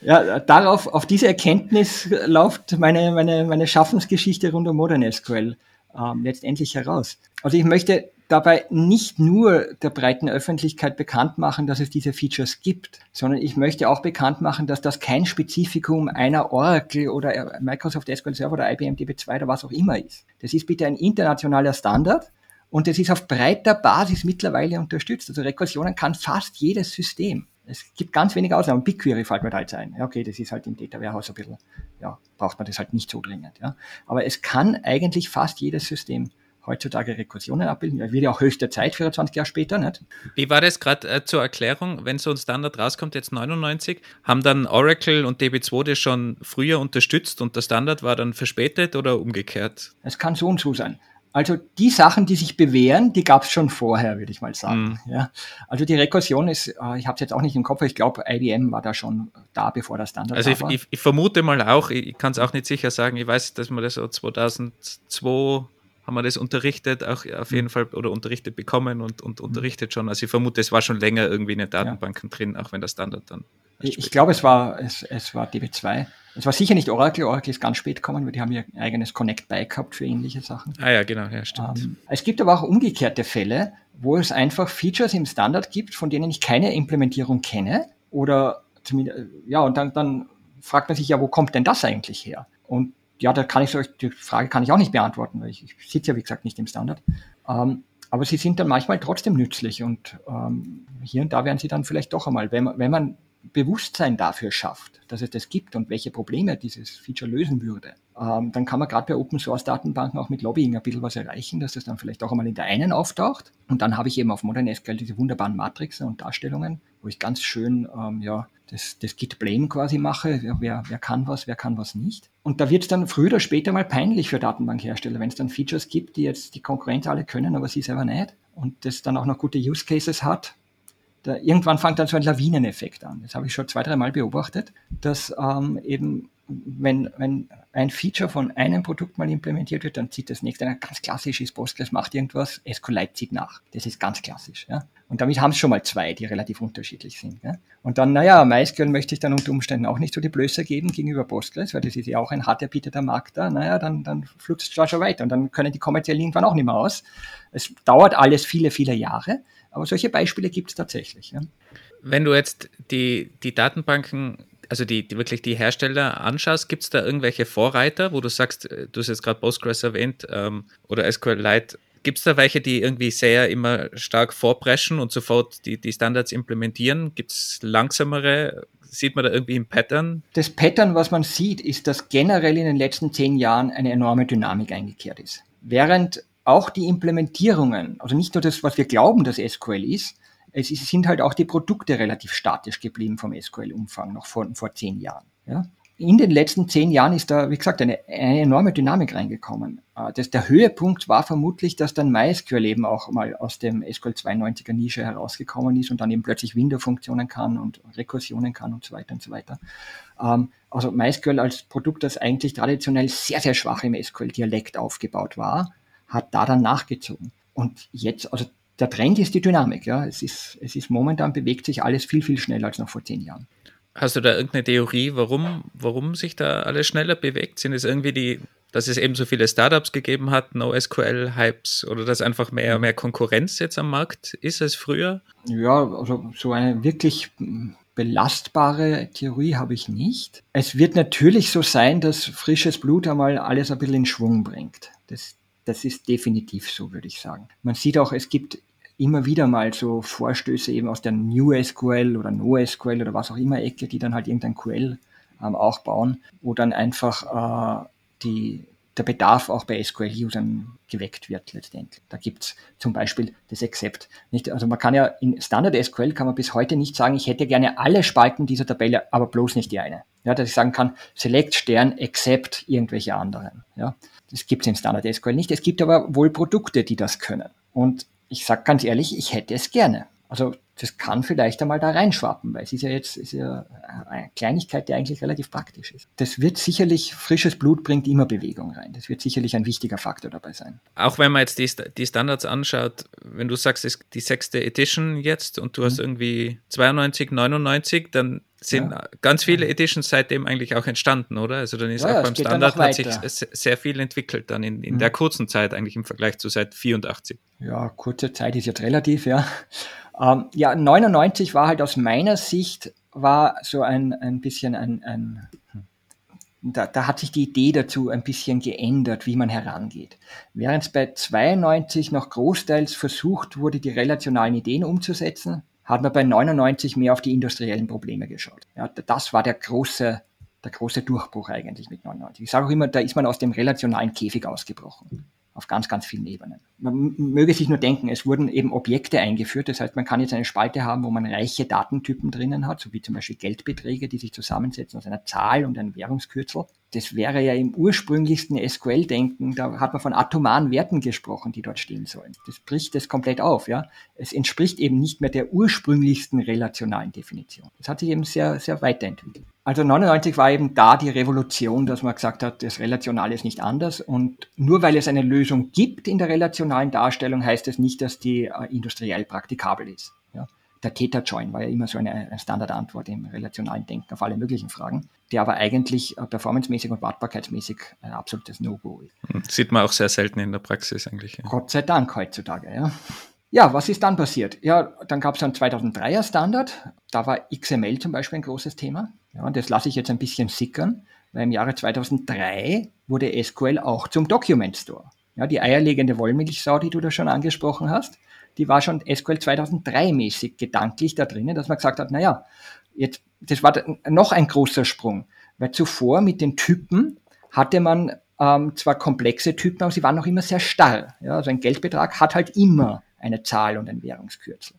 ja, darauf, auf diese Erkenntnis läuft meine, meine, meine Schaffensgeschichte rund um Modern SQL ähm, letztendlich heraus. Also ich möchte dabei nicht nur der breiten Öffentlichkeit bekannt machen, dass es diese Features gibt, sondern ich möchte auch bekannt machen, dass das kein Spezifikum einer Oracle oder Microsoft SQL Server oder IBM DB2 oder was auch immer ist. Das ist bitte ein internationaler Standard und es ist auf breiter Basis mittlerweile unterstützt. Also Rekursionen kann fast jedes System. Es gibt ganz wenige Ausnahmen. BigQuery fällt mir da jetzt ein. Okay, das ist halt im Data Warehouse ein bisschen, ja, braucht man das halt nicht so dringend. Ja. Aber es kann eigentlich fast jedes System heutzutage Rekursionen abbilden. Ja, wird ja auch höchste Zeit, 24 Jahre später, nicht? Wie war das gerade äh, zur Erklärung, wenn so ein Standard rauskommt, jetzt 99, haben dann Oracle und DB2 das schon früher unterstützt und der Standard war dann verspätet oder umgekehrt? Es kann so und so sein. Also die Sachen, die sich bewähren, die gab es schon vorher, würde ich mal sagen. Mm. Ja. Also die Rekursion ist, äh, ich habe es jetzt auch nicht im Kopf, ich glaube, IBM war da schon da, bevor der Standard also war. Also ich, ich, vermute mal auch, ich kann es auch nicht sicher sagen, ich weiß, dass man das so 2002 haben wir das unterrichtet, auch auf jeden mhm. Fall, oder unterrichtet bekommen und, und mhm. unterrichtet schon. Also ich vermute, es war schon länger irgendwie in den Datenbanken ja. drin, auch wenn der Standard dann. Ich, ich glaube, es war, es, es war DB2. Es war sicher nicht Oracle. Oracle ist ganz spät gekommen, weil die haben ihr eigenes Connect bei gehabt für ähnliche Sachen. Ah ja, genau, ja, stimmt. Ähm, es gibt aber auch umgekehrte Fälle, wo es einfach Features im Standard gibt, von denen ich keine Implementierung kenne. Oder zumindest, ja, und dann, dann fragt man sich ja, wo kommt denn das eigentlich her? Und ja, da kann ich euch, die Frage kann ich auch nicht beantworten, weil ich, ich sitze ja, wie gesagt, nicht im Standard. Ähm, aber sie sind dann manchmal trotzdem nützlich und ähm, hier und da werden sie dann vielleicht doch einmal, wenn man, wenn man Bewusstsein dafür schafft, dass es das gibt und welche Probleme dieses Feature lösen würde, ähm, dann kann man gerade bei Open Source Datenbanken auch mit Lobbying ein bisschen was erreichen, dass das dann vielleicht auch einmal in der einen auftaucht. Und dann habe ich eben auf Modern SQL diese wunderbaren Matrixen und Darstellungen, wo ich ganz schön ähm, ja, das, das Git Blame quasi mache, wer, wer kann was, wer kann was nicht. Und da wird es dann früher oder später mal peinlich für Datenbankhersteller, wenn es dann Features gibt, die jetzt die Konkurrenten alle können, aber sie selber nicht. Und das dann auch noch gute Use Cases hat. Da, irgendwann fängt dann so ein Lawineneffekt an. Das habe ich schon zwei, drei Mal beobachtet, dass ähm, eben wenn, wenn ein Feature von einem Produkt mal implementiert wird, dann zieht das nächste, ganz klassisch ist Postgres macht irgendwas, SQLite zieht nach. Das ist ganz klassisch. Ja? Und damit haben es schon mal zwei, die relativ unterschiedlich sind. Ja? Und dann, naja, MySQL möchte ich dann unter Umständen auch nicht so die Blöße geben gegenüber Postgres, weil das ist ja auch ein hart erbieteter Markt da. Naja, dann, dann flutscht es schon weiter und dann können die kommerziell irgendwann auch nicht mehr aus. Es dauert alles viele, viele Jahre, aber solche Beispiele gibt es tatsächlich. Ja? Wenn du jetzt die, die Datenbanken also die, die, wirklich die Hersteller anschaust, gibt es da irgendwelche Vorreiter, wo du sagst, äh, du hast jetzt gerade Postgres erwähnt ähm, oder SQLite, gibt es da welche, die irgendwie sehr immer stark vorpreschen und sofort die, die Standards implementieren? Gibt es langsamere? Sieht man da irgendwie ein Pattern? Das Pattern, was man sieht, ist, dass generell in den letzten zehn Jahren eine enorme Dynamik eingekehrt ist. Während auch die Implementierungen, also nicht nur das, was wir glauben, dass SQL ist, es sind halt auch die Produkte relativ statisch geblieben vom SQL-Umfang noch vor, vor zehn Jahren. Ja? In den letzten zehn Jahren ist da, wie gesagt, eine, eine enorme Dynamik reingekommen. Äh, das, der Höhepunkt war vermutlich, dass dann MySQL eben auch mal aus dem SQL 92er Nische herausgekommen ist und dann eben plötzlich Window-Funktionen kann und Rekursionen kann und so weiter und so weiter. Ähm, also MySQL als Produkt, das eigentlich traditionell sehr, sehr schwach im SQL-Dialekt aufgebaut war, hat da dann nachgezogen. Und jetzt, also der Trend ist die Dynamik. Ja. Es, ist, es ist momentan bewegt sich alles viel, viel schneller als noch vor zehn Jahren. Hast du da irgendeine Theorie, warum, warum sich da alles schneller bewegt? Sind es irgendwie die, dass es eben so viele Startups gegeben hat, NoSQL-Hypes oder dass einfach mehr, mehr Konkurrenz jetzt am Markt ist als früher? Ja, also so eine wirklich belastbare Theorie habe ich nicht. Es wird natürlich so sein, dass frisches Blut einmal alles ein bisschen in Schwung bringt. Das, das ist definitiv so, würde ich sagen. Man sieht auch, es gibt immer wieder mal so Vorstöße eben aus der New SQL oder NoSQL oder was auch immer Ecke, die dann halt irgendein QL ähm, auch bauen, wo dann einfach äh, die, der Bedarf auch bei SQL-Usern geweckt wird letztendlich. Da gibt's zum Beispiel das Accept. Nicht? Also man kann ja in Standard SQL kann man bis heute nicht sagen, ich hätte gerne alle Spalten dieser Tabelle, aber bloß nicht die eine. Ja, dass ich sagen kann, Select Stern, Accept irgendwelche anderen. Ja, das gibt's in Standard SQL nicht. Es gibt aber wohl Produkte, die das können. Und ich sage ganz ehrlich, ich hätte es gerne. Also das kann vielleicht einmal da reinschwappen, weil es ist ja jetzt ist ja eine Kleinigkeit, die eigentlich relativ praktisch ist. Das wird sicherlich, frisches Blut bringt immer Bewegung rein. Das wird sicherlich ein wichtiger Faktor dabei sein. Auch wenn man jetzt die, die Standards anschaut, wenn du sagst, es ist die sechste Edition jetzt und du mhm. hast irgendwie 92, 99, dann sind ja. ganz viele Editions seitdem eigentlich auch entstanden, oder? Also dann ist ja, auch beim Standard hat sich sehr viel entwickelt dann in, in mhm. der kurzen Zeit eigentlich im Vergleich zu seit 84. Ja, kurze Zeit ist jetzt relativ, ja. Ähm, ja, 99 war halt aus meiner Sicht war so ein, ein bisschen ein, ein da, da hat sich die Idee dazu ein bisschen geändert, wie man herangeht. Während es bei 92 noch großteils versucht wurde, die relationalen Ideen umzusetzen, hat man bei 99 mehr auf die industriellen Probleme geschaut. Ja, das war der große, der große Durchbruch eigentlich mit 99. Ich sage auch immer, da ist man aus dem relationalen Käfig ausgebrochen auf ganz, ganz vielen Ebenen. Man möge sich nur denken, es wurden eben Objekte eingeführt. Das heißt, man kann jetzt eine Spalte haben, wo man reiche Datentypen drinnen hat, so wie zum Beispiel Geldbeträge, die sich zusammensetzen aus einer Zahl und einem Währungskürzel. Das wäre ja im ursprünglichsten SQL-Denken, da hat man von atomaren Werten gesprochen, die dort stehen sollen. Das bricht das komplett auf, ja. Es entspricht eben nicht mehr der ursprünglichsten relationalen Definition. Das hat sich eben sehr, sehr weiterentwickelt. Also 99 war eben da die Revolution, dass man gesagt hat, das Relationale ist nicht anders. Und nur weil es eine Lösung gibt in der relationalen Darstellung, heißt es nicht, dass die äh, industriell praktikabel ist. Ja? Der Theta-Join war ja immer so eine, eine Standardantwort im relationalen Denken auf alle möglichen Fragen, der aber eigentlich äh, performancemäßig und wartbarkeitsmäßig ein absolutes No-Go ist. Sieht man auch sehr selten in der Praxis eigentlich. Ja. Gott sei Dank heutzutage, ja. Ja, was ist dann passiert? Ja, dann gab es einen 2003er Standard. Da war XML zum Beispiel ein großes Thema. Ja, und das lasse ich jetzt ein bisschen sickern, weil im Jahre 2003 wurde SQL auch zum Document Store. Ja, die eierlegende Wollmilchsau, die du da schon angesprochen hast, die war schon SQL 2003 mäßig gedanklich da drinnen, dass man gesagt hat, naja, jetzt, das war noch ein großer Sprung, weil zuvor mit den Typen hatte man ähm, zwar komplexe Typen, aber sie waren noch immer sehr starr. Ja, also ein Geldbetrag hat halt immer eine Zahl und ein Währungskürzel.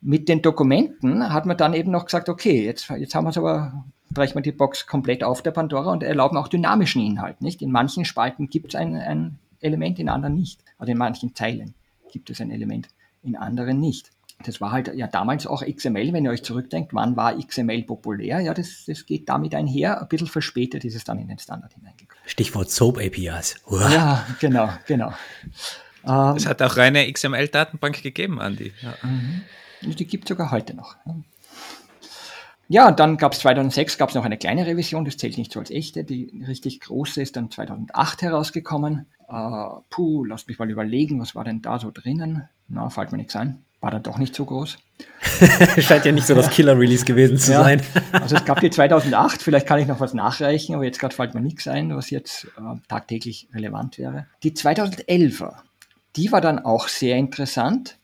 Mit den Dokumenten hat man dann eben noch gesagt, okay, jetzt, jetzt haben wir es aber, brechen wir die Box komplett auf der Pandora und erlauben auch dynamischen Inhalt. Nicht? In manchen Spalten gibt es ein, ein Element, in anderen nicht. Also in manchen Zeilen gibt es ein Element, in anderen nicht. Das war halt ja damals auch XML, wenn ihr euch zurückdenkt, wann war XML populär? Ja, das, das geht damit einher. Ein bisschen verspätet ist es dann in den Standard hineingekommen. Stichwort Soap APIs. Uah. Ja, genau, genau. Ähm, es hat auch reine XML-Datenbank gegeben, Andi. Ja. Mhm. Die gibt es sogar heute noch. Ja, dann gab es 2006 gab es noch eine kleine Revision, das zählt nicht so als echte. Die richtig große ist dann 2008 herausgekommen. Äh, puh, lasst mich mal überlegen, was war denn da so drinnen? Na, fällt mir nichts ein. War dann doch nicht so groß. <laughs> Scheint ja nicht so das Killer-Release gewesen zu ja. sein. <laughs> also es gab die 2008, vielleicht kann ich noch was nachreichen, aber jetzt gerade fällt mir nichts ein, was jetzt äh, tagtäglich relevant wäre. Die 2011er, die war dann auch sehr interessant.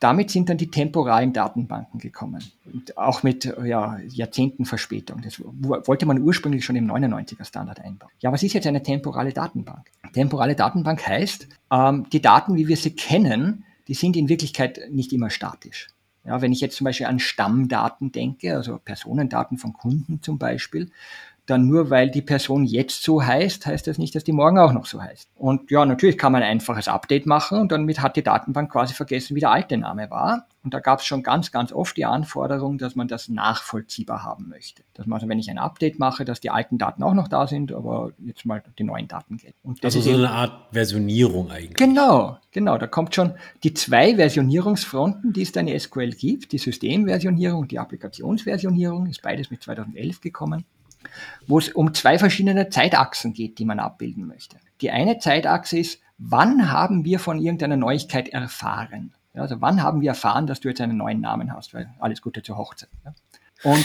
Damit sind dann die temporalen Datenbanken gekommen. Und auch mit ja, Jahrzehnten Verspätung. Das wollte man ursprünglich schon im 99er Standard einbauen. Ja, was ist jetzt eine temporale Datenbank? Temporale Datenbank heißt, ähm, die Daten, wie wir sie kennen, die sind in Wirklichkeit nicht immer statisch. Ja, wenn ich jetzt zum Beispiel an Stammdaten denke, also Personendaten von Kunden zum Beispiel, dann nur weil die Person jetzt so heißt, heißt das nicht, dass die morgen auch noch so heißt. Und ja, natürlich kann man ein einfaches Update machen und damit hat die Datenbank quasi vergessen, wie der alte Name war. Und da gab es schon ganz, ganz oft die Anforderung, dass man das nachvollziehbar haben möchte. Dass man also, wenn ich ein Update mache, dass die alten Daten auch noch da sind, aber jetzt mal die neuen Daten gelten. also so eine Art Versionierung eigentlich. Genau, genau. Da kommt schon die zwei Versionierungsfronten, die es dann in SQL gibt. Die Systemversionierung und die Applikationsversionierung ist beides mit 2011 gekommen wo es um zwei verschiedene Zeitachsen geht, die man abbilden möchte. Die eine Zeitachse ist, wann haben wir von irgendeiner Neuigkeit erfahren? Ja, also wann haben wir erfahren, dass du jetzt einen neuen Namen hast? Weil alles Gute zur Hochzeit. Ja. Und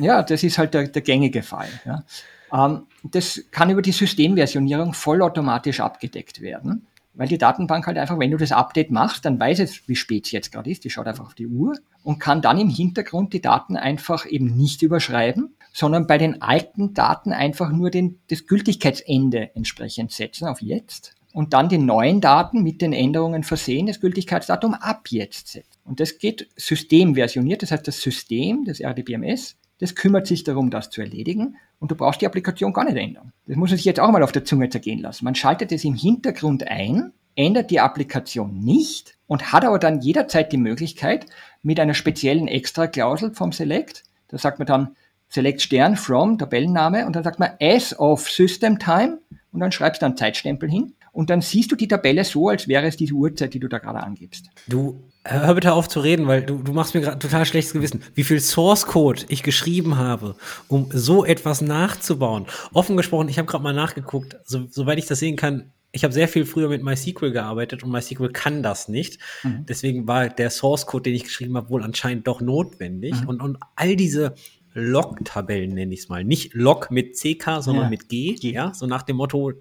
ja, das ist halt der, der gängige Fall. Ja. Ähm, das kann über die Systemversionierung vollautomatisch abgedeckt werden, weil die Datenbank halt einfach, wenn du das Update machst, dann weiß es, wie spät es jetzt gerade ist, die schaut einfach auf die Uhr und kann dann im Hintergrund die Daten einfach eben nicht überschreiben, sondern bei den alten Daten einfach nur den, das Gültigkeitsende entsprechend setzen auf jetzt und dann die neuen Daten mit den Änderungen versehen, das Gültigkeitsdatum ab jetzt setzen. Und das geht systemversioniert, das heißt das System, das RDBMS, das kümmert sich darum, das zu erledigen und du brauchst die Applikation gar nicht ändern. Das muss man sich jetzt auch mal auf der Zunge zergehen lassen. Man schaltet es im Hintergrund ein, ändert die Applikation nicht und hat aber dann jederzeit die Möglichkeit, mit einer speziellen Extra-Klausel vom Select, da sagt man dann, Select Stern from, Tabellenname, und dann sagt man as of System Time und dann schreibst du einen Zeitstempel hin und dann siehst du die Tabelle so, als wäre es diese Uhrzeit, die du da gerade angibst. Du, hör bitte auf zu reden, weil du, du machst mir gerade total schlechtes Gewissen. Wie viel Source Code ich geschrieben habe, um so etwas nachzubauen. Offen gesprochen, ich habe gerade mal nachgeguckt, so, soweit ich das sehen kann, ich habe sehr viel früher mit MySQL gearbeitet und MySQL kann das nicht. Mhm. Deswegen war der Source Code, den ich geschrieben habe, wohl anscheinend doch notwendig. Mhm. Und, und all diese Log-Tabellen nenne ich es mal. Nicht Log mit CK, sondern ja. mit G, G. Ja, so nach dem Motto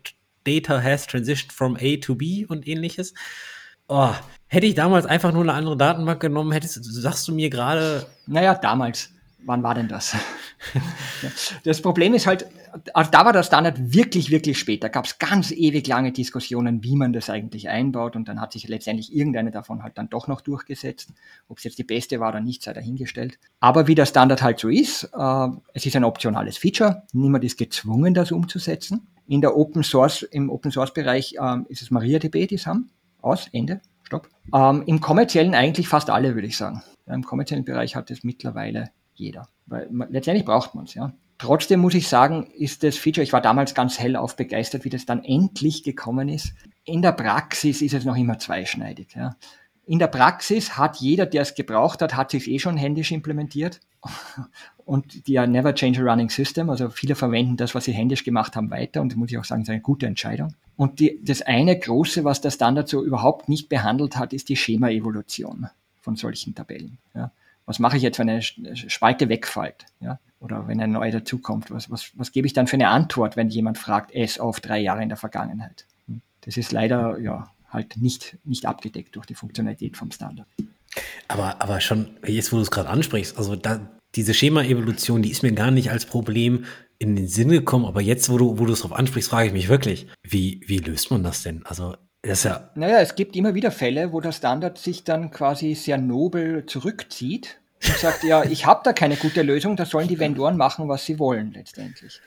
Data has transitioned from A to B und ähnliches. Oh, hätte ich damals einfach nur eine andere Datenbank genommen, hättest, sagst du mir gerade. Naja, damals. Wann war denn das? <laughs> das Problem ist halt, also da war der Standard wirklich, wirklich spät. Da gab es ganz ewig lange Diskussionen, wie man das eigentlich einbaut. Und dann hat sich letztendlich irgendeine davon halt dann doch noch durchgesetzt. Ob es jetzt die beste war oder nicht, sei dahingestellt. Aber wie der Standard halt so ist, äh, es ist ein optionales Feature. Niemand ist gezwungen, das umzusetzen. In der Open Source, im Open Source Bereich ähm, ist es MariaDB, die es haben. Aus, Ende, Stopp. Ähm, Im kommerziellen eigentlich fast alle, würde ich sagen. Im kommerziellen Bereich hat es mittlerweile jeder. Weil man, letztendlich braucht man es, ja. Trotzdem muss ich sagen, ist das Feature, ich war damals ganz hellauf begeistert, wie das dann endlich gekommen ist. In der Praxis ist es noch immer zweischneidig. Ja. In der Praxis hat jeder, der es gebraucht hat, hat sich eh schon händisch implementiert. <laughs> Und die ja never change a running system. Also viele verwenden das, was sie händisch gemacht haben, weiter. Und das muss ich auch sagen, ist eine gute Entscheidung. Und die, das eine große, was der Standard so überhaupt nicht behandelt hat, ist die Schema-Evolution von solchen Tabellen. Ja was mache ich jetzt, wenn eine Spalte wegfällt? Ja? Oder wenn ein neuer dazukommt? Was, was, was gebe ich dann für eine Antwort, wenn jemand fragt, es auf drei Jahre in der Vergangenheit? Hm? Das ist leider ja, halt nicht, nicht abgedeckt durch die Funktionalität vom Standard. Aber, aber schon, jetzt wo du es gerade ansprichst, also da, diese Schema-Evolution, die ist mir gar nicht als Problem in den Sinn gekommen, aber jetzt, wo du, wo es drauf ansprichst, frage ich mich wirklich, wie, wie löst man das denn? Also das ja naja, es gibt immer wieder Fälle, wo der Standard sich dann quasi sehr nobel zurückzieht und sagt, ja, ich habe da keine gute Lösung, da sollen die Vendoren machen, was sie wollen letztendlich.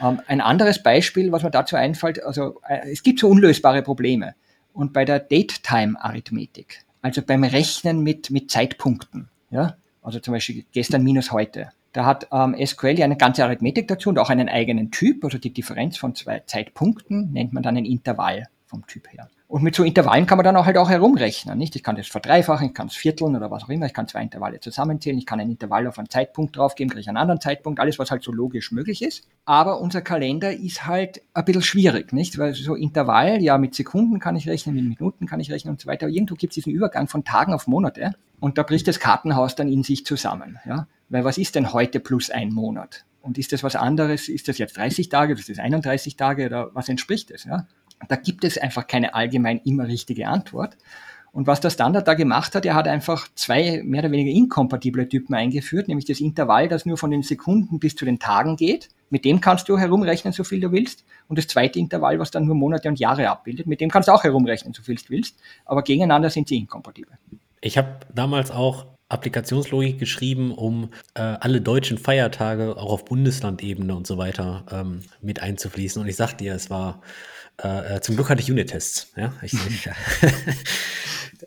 Ähm, ein anderes Beispiel, was mir dazu einfällt, also äh, es gibt so unlösbare Probleme. Und bei der Date-Time-Arithmetik, also beim Rechnen mit, mit Zeitpunkten, ja, also zum Beispiel gestern minus heute, da hat ähm, SQL ja eine ganze Arithmetik dazu und auch einen eigenen Typ, also die Differenz von zwei Zeitpunkten nennt man dann ein Intervall vom Typ her. Und mit so Intervallen kann man dann auch halt auch herumrechnen, nicht? Ich kann das verdreifachen, ich kann es vierteln oder was auch immer, ich kann zwei Intervalle zusammenzählen, ich kann ein Intervall auf einen Zeitpunkt draufgeben, kriege ich einen anderen Zeitpunkt, alles, was halt so logisch möglich ist. Aber unser Kalender ist halt ein bisschen schwierig, nicht? Weil so Intervall, ja, mit Sekunden kann ich rechnen, mit Minuten kann ich rechnen und so weiter. Aber irgendwo gibt es diesen Übergang von Tagen auf Monate und da bricht das Kartenhaus dann in sich zusammen, ja? Weil was ist denn heute plus ein Monat? Und ist das was anderes? Ist das jetzt 30 Tage? Ist das 31 Tage? Oder was entspricht das? Ja? Da gibt es einfach keine allgemein immer richtige Antwort. Und was der Standard da gemacht hat, er hat einfach zwei mehr oder weniger inkompatible Typen eingeführt, nämlich das Intervall, das nur von den Sekunden bis zu den Tagen geht. Mit dem kannst du herumrechnen, so viel du willst. Und das zweite Intervall, was dann nur Monate und Jahre abbildet, mit dem kannst du auch herumrechnen, so viel du willst. Aber gegeneinander sind sie inkompatibel. Ich habe damals auch Applikationslogik geschrieben, um äh, alle deutschen Feiertage auch auf Bundeslandebene und so weiter ähm, mit einzufließen. Und ich sagte dir, es war äh, äh zum Glück hatte ich Unit-Tests. Ja? Ich, ich,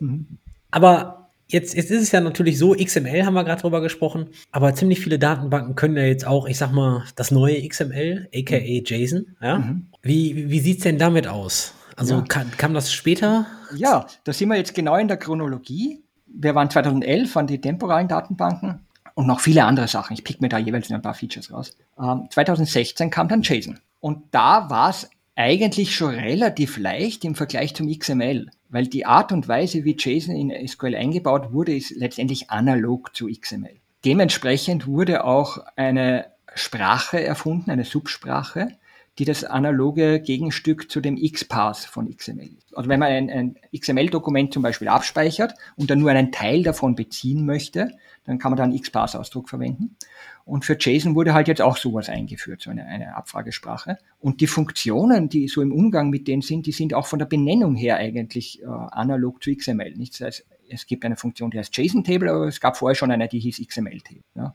<laughs> <laughs> aber jetzt, jetzt ist es ja natürlich so, XML haben wir gerade drüber gesprochen, aber ziemlich viele Datenbanken können ja jetzt auch, ich sag mal, das neue XML, aka JSON. Ja? Mhm. Wie, wie sieht es denn damit aus? Also ja. kam, kam das später? Ja, da sind wir jetzt genau in der Chronologie. Wir waren 2011 an die temporalen Datenbanken und noch viele andere Sachen. Ich pick mir da jeweils nur ein paar Features raus. Ähm, 2016 kam dann JSON. Und da war es eigentlich schon relativ leicht im Vergleich zum XML, weil die Art und Weise, wie JSON in SQL eingebaut wurde, ist letztendlich analog zu XML. Dementsprechend wurde auch eine Sprache erfunden, eine Subsprache, die das analoge Gegenstück zu dem XPath von XML ist. Also wenn man ein, ein XML-Dokument zum Beispiel abspeichert und dann nur einen Teil davon beziehen möchte, dann kann man da einen XPath-Ausdruck verwenden. Und für JSON wurde halt jetzt auch sowas eingeführt, so eine, eine Abfragesprache. Und die Funktionen, die so im Umgang mit denen sind, die sind auch von der Benennung her eigentlich äh, analog zu XML. Nicht? Das heißt, es gibt eine Funktion, die heißt JSON-Table, aber es gab vorher schon eine, die hieß XML-Table. Ja?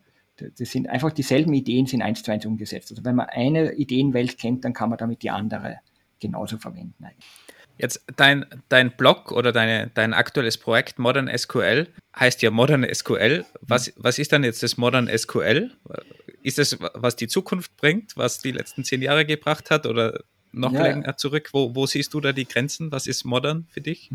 Das sind einfach dieselben Ideen, sind eins zu eins umgesetzt. Also wenn man eine Ideenwelt kennt, dann kann man damit die andere genauso verwenden. Eigentlich. Jetzt dein, dein Blog oder deine, dein aktuelles Projekt Modern SQL heißt ja Modern SQL. Was, was ist dann jetzt das Modern SQL? Ist es, was die Zukunft bringt, was die letzten zehn Jahre gebracht hat oder noch ja. länger zurück? Wo, wo siehst du da die Grenzen? Was ist modern für dich?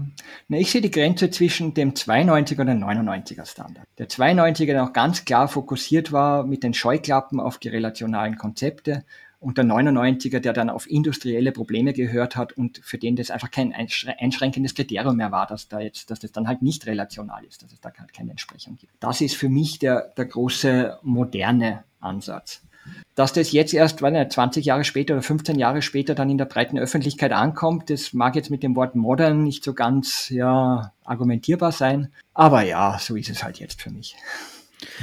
Na, ich sehe die Grenze zwischen dem 92er und dem 99er Standard. Der 92er, der noch ganz klar fokussiert war mit den Scheuklappen auf die relationalen Konzepte und der 99er, der dann auf industrielle Probleme gehört hat und für den das einfach kein einschränkendes Kriterium mehr war, dass da jetzt, dass das dann halt nicht relational ist, dass es da halt keine Entsprechung gibt. Das ist für mich der, der große moderne Ansatz. Dass das jetzt erst, nicht, 20 Jahre später oder 15 Jahre später dann in der breiten Öffentlichkeit ankommt, das mag jetzt mit dem Wort modern nicht so ganz ja, argumentierbar sein. Aber ja, so ist es halt jetzt für mich.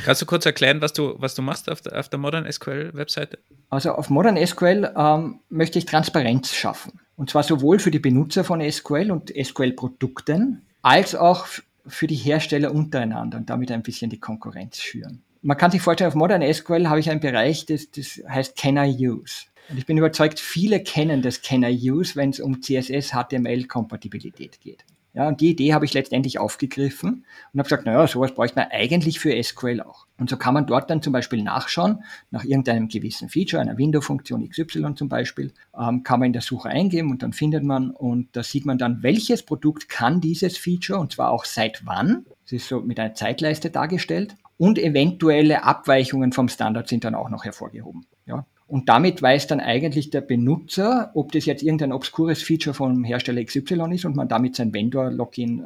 Kannst du kurz erklären, was du, was du machst auf der, auf der Modern SQL Webseite? Also auf Modern SQL ähm, möchte ich Transparenz schaffen. Und zwar sowohl für die Benutzer von SQL und SQL-Produkten, als auch für die Hersteller untereinander und damit ein bisschen die Konkurrenz schüren. Man kann sich vorstellen, auf Modern SQL habe ich einen Bereich, das, das heißt Can I Use? Und ich bin überzeugt, viele kennen das Can I Use, wenn es um CSS, HTML-Kompatibilität geht. Ja, und die Idee habe ich letztendlich aufgegriffen und habe gesagt, naja, sowas bräuchte man eigentlich für SQL auch. Und so kann man dort dann zum Beispiel nachschauen, nach irgendeinem gewissen Feature, einer Window-Funktion XY zum Beispiel, ähm, kann man in der Suche eingeben und dann findet man und da sieht man dann, welches Produkt kann dieses Feature und zwar auch seit wann. Das ist so mit einer Zeitleiste dargestellt und eventuelle Abweichungen vom Standard sind dann auch noch hervorgehoben. Ja, und damit weiß dann eigentlich der Benutzer, ob das jetzt irgendein obskures Feature vom Hersteller XY ist und man damit sein Vendor-Login äh,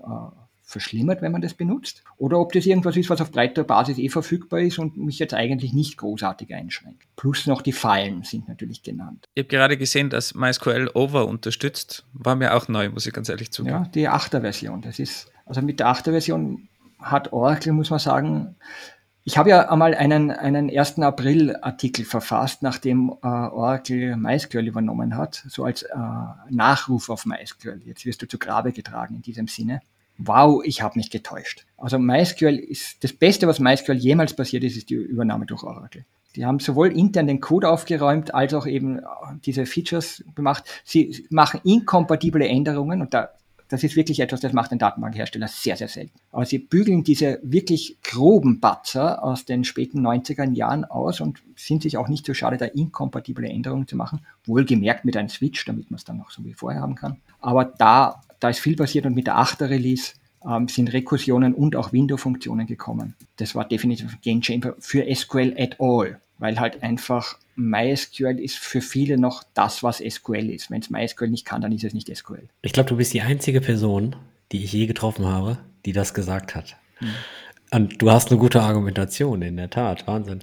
verschlimmert, wenn man das benutzt, oder ob das irgendwas ist, was auf breiter Basis eh verfügbar ist und mich jetzt eigentlich nicht großartig einschränkt. Plus noch die Fallen sind natürlich genannt. Ich habe gerade gesehen, dass MySQL Over unterstützt. War mir auch neu, muss ich ganz ehrlich zugeben. Ja, die 8er Version. Das ist, also mit der 8er Version hat Oracle, muss man sagen, ich habe ja einmal einen, einen 1. April-Artikel verfasst, nachdem äh, Oracle MySQL übernommen hat, so als äh, Nachruf auf MySQL. Jetzt wirst du zu Grabe getragen in diesem Sinne. Wow, ich habe mich getäuscht. Also MySQL ist das Beste, was MySQL jemals passiert ist, ist die Übernahme durch Oracle. Die haben sowohl intern den Code aufgeräumt, als auch eben äh, diese Features gemacht. Sie machen inkompatible Änderungen und da das ist wirklich etwas, das macht ein Datenbankhersteller sehr, sehr selten. Aber sie bügeln diese wirklich groben Batzer aus den späten 90er Jahren aus und sind sich auch nicht so schade, da inkompatible Änderungen zu machen. Wohlgemerkt mit einem Switch, damit man es dann noch so wie vorher haben kann. Aber da, da ist viel passiert und mit der 8er Release ähm, sind Rekursionen und auch Window-Funktionen gekommen. Das war definitiv ein Game Changer für SQL at all, weil halt einfach MySQL ist für viele noch das, was SQL ist. Wenn es MySQL nicht kann, dann ist es nicht SQL. Ich glaube, du bist die einzige Person, die ich je getroffen habe, die das gesagt hat. Hm. Und du hast eine gute Argumentation, in der Tat. Wahnsinn.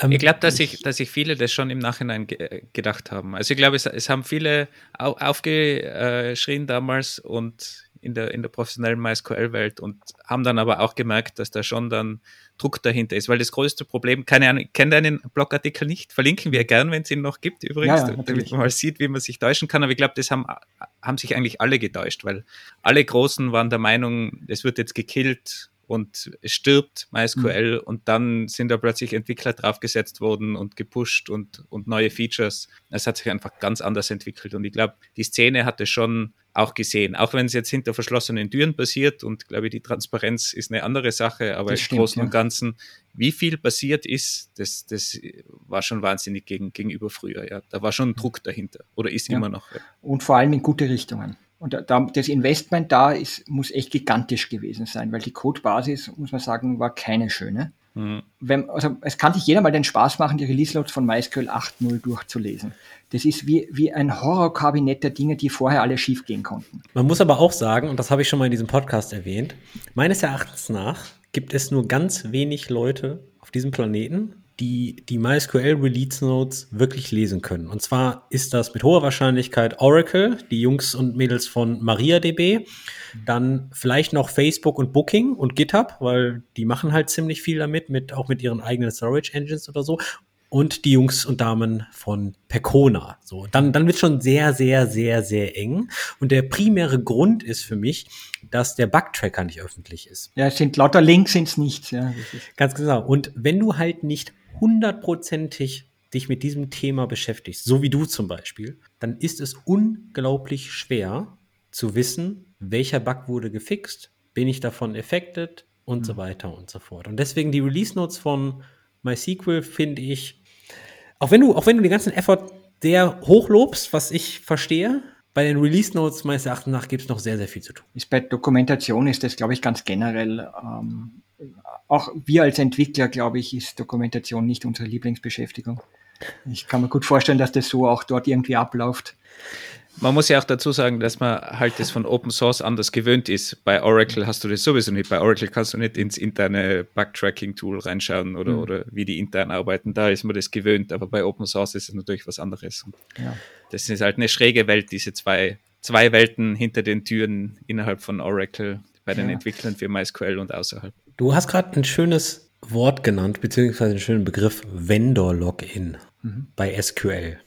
Ähm, ich glaube, dass sich dass ich viele das schon im Nachhinein ge gedacht haben. Also ich glaube, es, es haben viele au aufgeschrien damals und in der, in der professionellen MySQL-Welt und haben dann aber auch gemerkt, dass da schon dann Druck dahinter ist. Weil das größte Problem, keine Ahnung, ich kenne deinen Blogartikel nicht, verlinken wir gern, wenn es ihn noch gibt übrigens, ja, ja, damit man mal sieht, wie man sich täuschen kann. Aber ich glaube, das haben, haben sich eigentlich alle getäuscht, weil alle Großen waren der Meinung, es wird jetzt gekillt und es stirbt MySQL mhm. und dann sind da plötzlich Entwickler draufgesetzt worden und gepusht und, und neue Features. Es hat sich einfach ganz anders entwickelt und ich glaube, die Szene hatte schon auch gesehen. Auch wenn es jetzt hinter verschlossenen Türen passiert und glaube ich, die Transparenz ist eine andere Sache, aber das im stimmt, Großen und Ganzen, wie viel passiert ist, das, das war schon wahnsinnig gegen, gegenüber früher. Ja. Da war schon Druck dahinter oder ist ja. immer noch. Ja. Und vor allem in gute Richtungen. Und da, das Investment da ist, muss echt gigantisch gewesen sein, weil die Codebasis, muss man sagen, war keine schöne. Mhm. Wenn, also es kann sich jeder mal den Spaß machen, die Release-Notes von MySQL 8.0 durchzulesen. Das ist wie, wie ein Horrorkabinett der Dinge, die vorher alle schief gehen konnten. Man muss aber auch sagen, und das habe ich schon mal in diesem Podcast erwähnt, meines Erachtens nach gibt es nur ganz wenig Leute auf diesem Planeten, die die MySQL Release Notes wirklich lesen können. Und zwar ist das mit hoher Wahrscheinlichkeit Oracle, die Jungs und Mädels von MariaDB, dann vielleicht noch Facebook und Booking und GitHub, weil die machen halt ziemlich viel damit, mit, auch mit ihren eigenen Storage Engines oder so und die Jungs und Damen von Pecona. So, dann, dann wird schon sehr, sehr, sehr, sehr eng. Und der primäre Grund ist für mich, dass der Bugtracker nicht öffentlich ist. Ja, es sind lauter Links, sind es nicht. Ja, Ganz genau. Und wenn du halt nicht hundertprozentig dich mit diesem Thema beschäftigst, so wie du zum Beispiel, dann ist es unglaublich schwer zu wissen, welcher Bug wurde gefixt, bin ich davon affected und mhm. so weiter und so fort. Und deswegen die Release Notes von MySQL finde ich auch wenn du, auch wenn du den ganzen Effort sehr hochlobst, was ich verstehe, bei den Release Notes meines Erachtens nach gibt es noch sehr, sehr viel zu tun. Ist bei Dokumentation ist das, glaube ich, ganz generell. Ähm, auch wir als Entwickler, glaube ich, ist Dokumentation nicht unsere Lieblingsbeschäftigung. Ich kann mir gut vorstellen, dass das so auch dort irgendwie abläuft. Man muss ja auch dazu sagen, dass man halt das von Open Source anders gewöhnt ist. Bei Oracle hast du das sowieso nicht. Bei Oracle kannst du nicht ins interne Bug-Tracking-Tool reinschauen oder, mhm. oder wie die intern arbeiten. Da ist man das gewöhnt, aber bei Open Source ist es natürlich was anderes. Ja. Das ist halt eine schräge Welt, diese zwei, zwei Welten hinter den Türen innerhalb von Oracle bei den ja. Entwicklern für MySQL und außerhalb. Du hast gerade ein schönes Wort genannt, beziehungsweise einen schönen Begriff Vendor-Login mhm. bei SQL.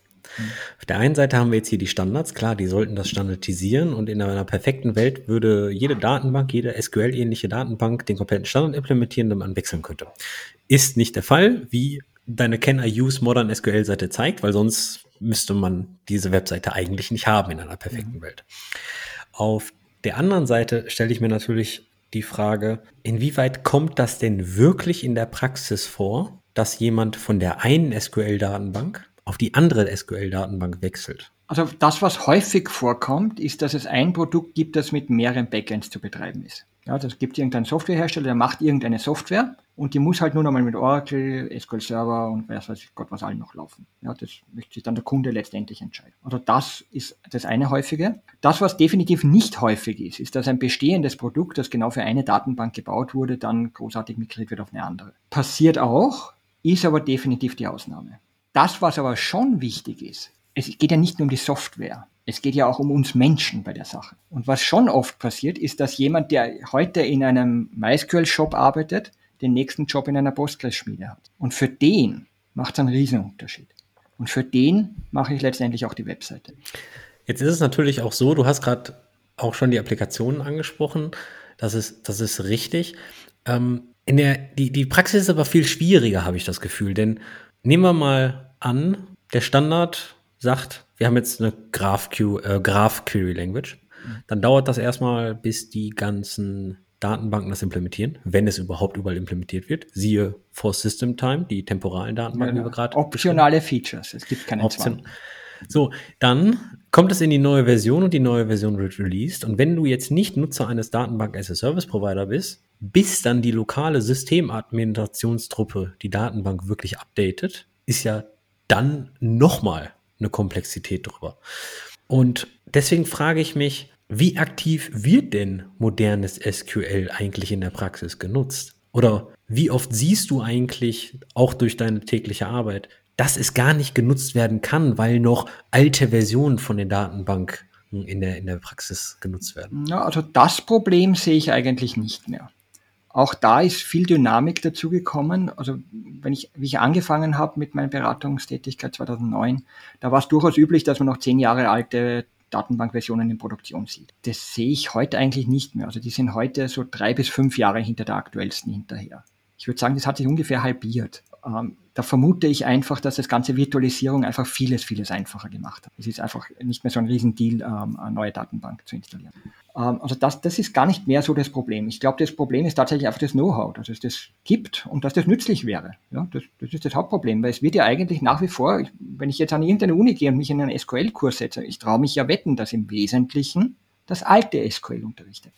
Auf der einen Seite haben wir jetzt hier die Standards, klar, die sollten das standardisieren und in einer perfekten Welt würde jede Datenbank, jede SQL-ähnliche Datenbank den kompletten Standard implementieren, damit man wechseln könnte. Ist nicht der Fall, wie deine Can I Use Modern SQL Seite zeigt, weil sonst müsste man diese Webseite eigentlich nicht haben in einer perfekten mhm. Welt. Auf der anderen Seite stelle ich mir natürlich die Frage, inwieweit kommt das denn wirklich in der Praxis vor, dass jemand von der einen SQL-Datenbank auf die andere SQL-Datenbank wechselt? Also das, was häufig vorkommt, ist, dass es ein Produkt gibt, das mit mehreren Backends zu betreiben ist. Ja, das gibt irgendeinen Softwarehersteller, der macht irgendeine Software und die muss halt nur nochmal mit Oracle, SQL Server und weiß weiß Gott was allen noch laufen. Ja, das möchte sich dann der Kunde letztendlich entscheiden. Also das ist das eine häufige. Das, was definitiv nicht häufig ist, ist, dass ein bestehendes Produkt, das genau für eine Datenbank gebaut wurde, dann großartig migriert wird auf eine andere. Passiert auch, ist aber definitiv die Ausnahme. Das, was aber schon wichtig ist, es geht ja nicht nur um die Software. Es geht ja auch um uns Menschen bei der Sache. Und was schon oft passiert, ist, dass jemand, der heute in einem MySQL-Shop arbeitet, den nächsten Job in einer Postgres-Schmiede hat. Und für den macht es einen Riesenunterschied. Und für den mache ich letztendlich auch die Webseite. Jetzt ist es natürlich auch so, du hast gerade auch schon die Applikationen angesprochen. Das ist, das ist richtig. Ähm, in der, die, die Praxis ist aber viel schwieriger, habe ich das Gefühl. Denn nehmen wir mal an, der Standard sagt, wir haben jetzt eine Graph, äh, Graph Query Language. Dann dauert das erstmal, bis die ganzen Datenbanken das implementieren, wenn es überhaupt überall implementiert wird. Siehe For System Time, die temporalen Datenbanken, ja, die wir gerade Optionale Features, es gibt keine Option. Zwang. So, dann kommt es in die neue Version und die neue Version wird released. Und wenn du jetzt nicht Nutzer eines Datenbank as a Service Provider bist, bis dann die lokale Systemadministrationstruppe die Datenbank wirklich updatet, ist ja dann nochmal eine Komplexität drüber. Und deswegen frage ich mich, wie aktiv wird denn modernes SQL eigentlich in der Praxis genutzt? Oder wie oft siehst du eigentlich auch durch deine tägliche Arbeit, dass es gar nicht genutzt werden kann, weil noch alte Versionen von den Datenbanken in der, in der Praxis genutzt werden? Ja, also das Problem sehe ich eigentlich nicht mehr. Auch da ist viel Dynamik dazugekommen. Also wenn ich, wie ich angefangen habe mit meiner Beratungstätigkeit 2009, da war es durchaus üblich, dass man noch zehn Jahre alte Datenbankversionen in Produktion sieht. Das sehe ich heute eigentlich nicht mehr. Also die sind heute so drei bis fünf Jahre hinter der aktuellsten hinterher. Ich würde sagen, das hat sich ungefähr halbiert. Ähm, da vermute ich einfach, dass das ganze Virtualisierung einfach vieles, vieles einfacher gemacht hat. Es ist einfach nicht mehr so ein Riesendeal, ähm, eine neue Datenbank zu installieren. Ähm, also das, das ist gar nicht mehr so das Problem. Ich glaube, das Problem ist tatsächlich einfach das Know-how, dass es das gibt und dass das nützlich wäre. Ja, das, das ist das Hauptproblem, weil es wird ja eigentlich nach wie vor, wenn ich jetzt an irgendeine Uni gehe und mich in einen SQL-Kurs setze, ich traue mich ja wetten, dass im Wesentlichen das alte SQL unterrichtet.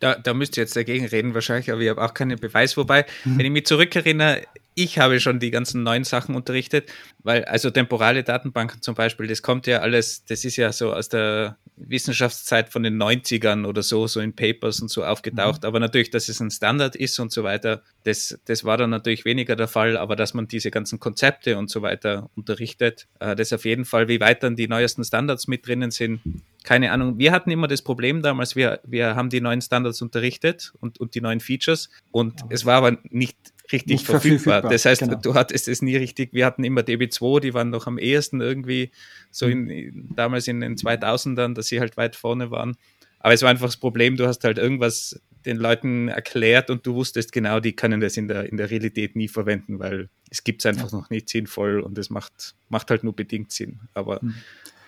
Da, da müsst ihr jetzt dagegen reden wahrscheinlich, aber ich habe auch keinen Beweis. Wobei, mhm. wenn ich mich zurückerinnere, ich habe schon die ganzen neuen Sachen unterrichtet, weil also temporale Datenbanken zum Beispiel, das kommt ja alles, das ist ja so aus der Wissenschaftszeit von den 90ern oder so, so in Papers und so aufgetaucht. Mhm. Aber natürlich, dass es ein Standard ist und so weiter, das, das war dann natürlich weniger der Fall, aber dass man diese ganzen Konzepte und so weiter unterrichtet, äh, das auf jeden Fall, wie weit dann die neuesten Standards mit drinnen sind, keine Ahnung. Wir hatten immer das Problem damals, wir, wir haben die neuen Standards unterrichtet und, und die neuen Features und es war aber nicht richtig verfügbar. verfügbar. Das heißt, genau. du hattest es nie richtig. Wir hatten immer DB2, die waren noch am ehesten irgendwie so mhm. in, damals in den 2000ern, dass sie halt weit vorne waren. Aber es war einfach das Problem, du hast halt irgendwas den Leuten erklärt und du wusstest genau, die können das in der, in der Realität nie verwenden, weil es gibt es einfach ja. noch nicht sinnvoll und es macht, macht halt nur bedingt Sinn. Aber mhm.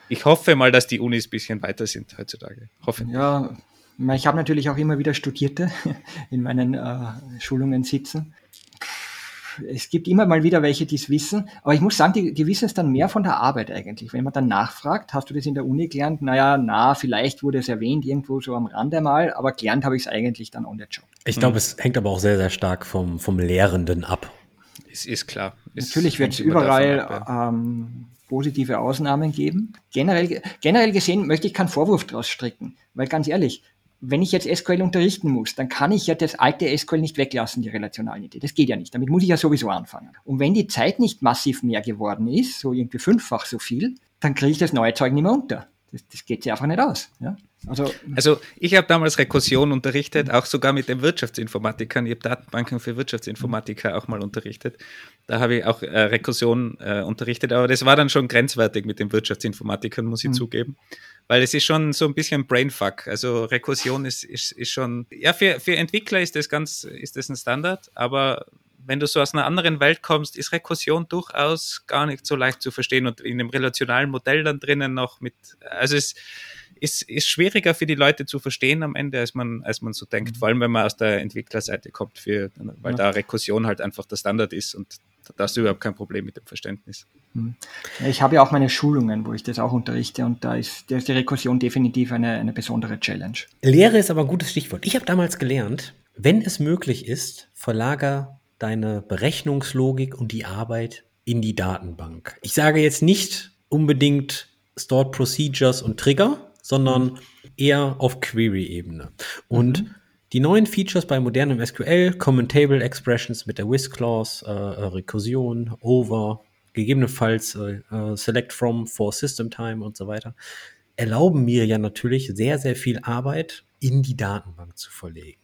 ich hoffe mal, dass die Unis ein bisschen weiter sind heutzutage. Hoffe. Ja, ich habe natürlich auch immer wieder Studierte <laughs> in meinen äh, Schulungen sitzen es gibt immer mal wieder welche, die es wissen, aber ich muss sagen, die, die wissen es dann mehr von der Arbeit eigentlich. Wenn man dann nachfragt, hast du das in der Uni gelernt? Naja, na, vielleicht wurde es erwähnt, irgendwo so am Rande mal, aber gelernt habe ich es eigentlich dann on the job. Ich glaube, mhm. es hängt aber auch sehr, sehr stark vom, vom Lehrenden ab. Es ist klar. Es Natürlich wird es überall ab, ja. ähm, positive Ausnahmen geben. Generell, generell gesehen möchte ich keinen Vorwurf draus stricken, weil ganz ehrlich, wenn ich jetzt SQL unterrichten muss, dann kann ich ja das alte SQL nicht weglassen, die Relationalität. Das geht ja nicht. Damit muss ich ja sowieso anfangen. Und wenn die Zeit nicht massiv mehr geworden ist, so irgendwie fünffach so viel, dann kriege ich das neue Zeug nicht mehr unter. Das, das geht sich einfach nicht aus. Ja? Also, also ich habe damals Rekursion unterrichtet, auch sogar mit den Wirtschaftsinformatikern. Ich habe Datenbanken für Wirtschaftsinformatiker auch mal unterrichtet. Da habe ich auch äh, Rekursion äh, unterrichtet, aber das war dann schon grenzwertig mit den Wirtschaftsinformatikern, muss ich mhm. zugeben weil es ist schon so ein bisschen Brainfuck. Also Rekursion ist, ist, ist schon, ja, für, für Entwickler ist das ganz, ist das ein Standard, aber wenn du so aus einer anderen Welt kommst, ist Rekursion durchaus gar nicht so leicht zu verstehen und in einem relationalen Modell dann drinnen noch mit, also es ist, ist schwieriger für die Leute zu verstehen am Ende, als man, als man so denkt, vor allem wenn man aus der Entwicklerseite kommt, für, weil ja. da Rekursion halt einfach der Standard ist und da hast du überhaupt kein Problem mit dem Verständnis. Hm. Ich habe ja auch meine Schulungen, wo ich das auch unterrichte und da ist, da ist die Rekursion definitiv eine, eine besondere Challenge. Lehre ist aber ein gutes Stichwort. Ich habe damals gelernt, wenn es möglich ist, verlager deine Berechnungslogik und die Arbeit in die Datenbank. Ich sage jetzt nicht unbedingt Stored Procedures und Trigger, sondern eher auf Query-Ebene. Und mhm. Die neuen Features bei modernem SQL, Common Table Expressions mit der With Clause, äh, äh, Rekursion, Over, gegebenenfalls äh, äh, Select From for System Time und so weiter, erlauben mir ja natürlich sehr, sehr viel Arbeit in die Datenbank zu verlegen.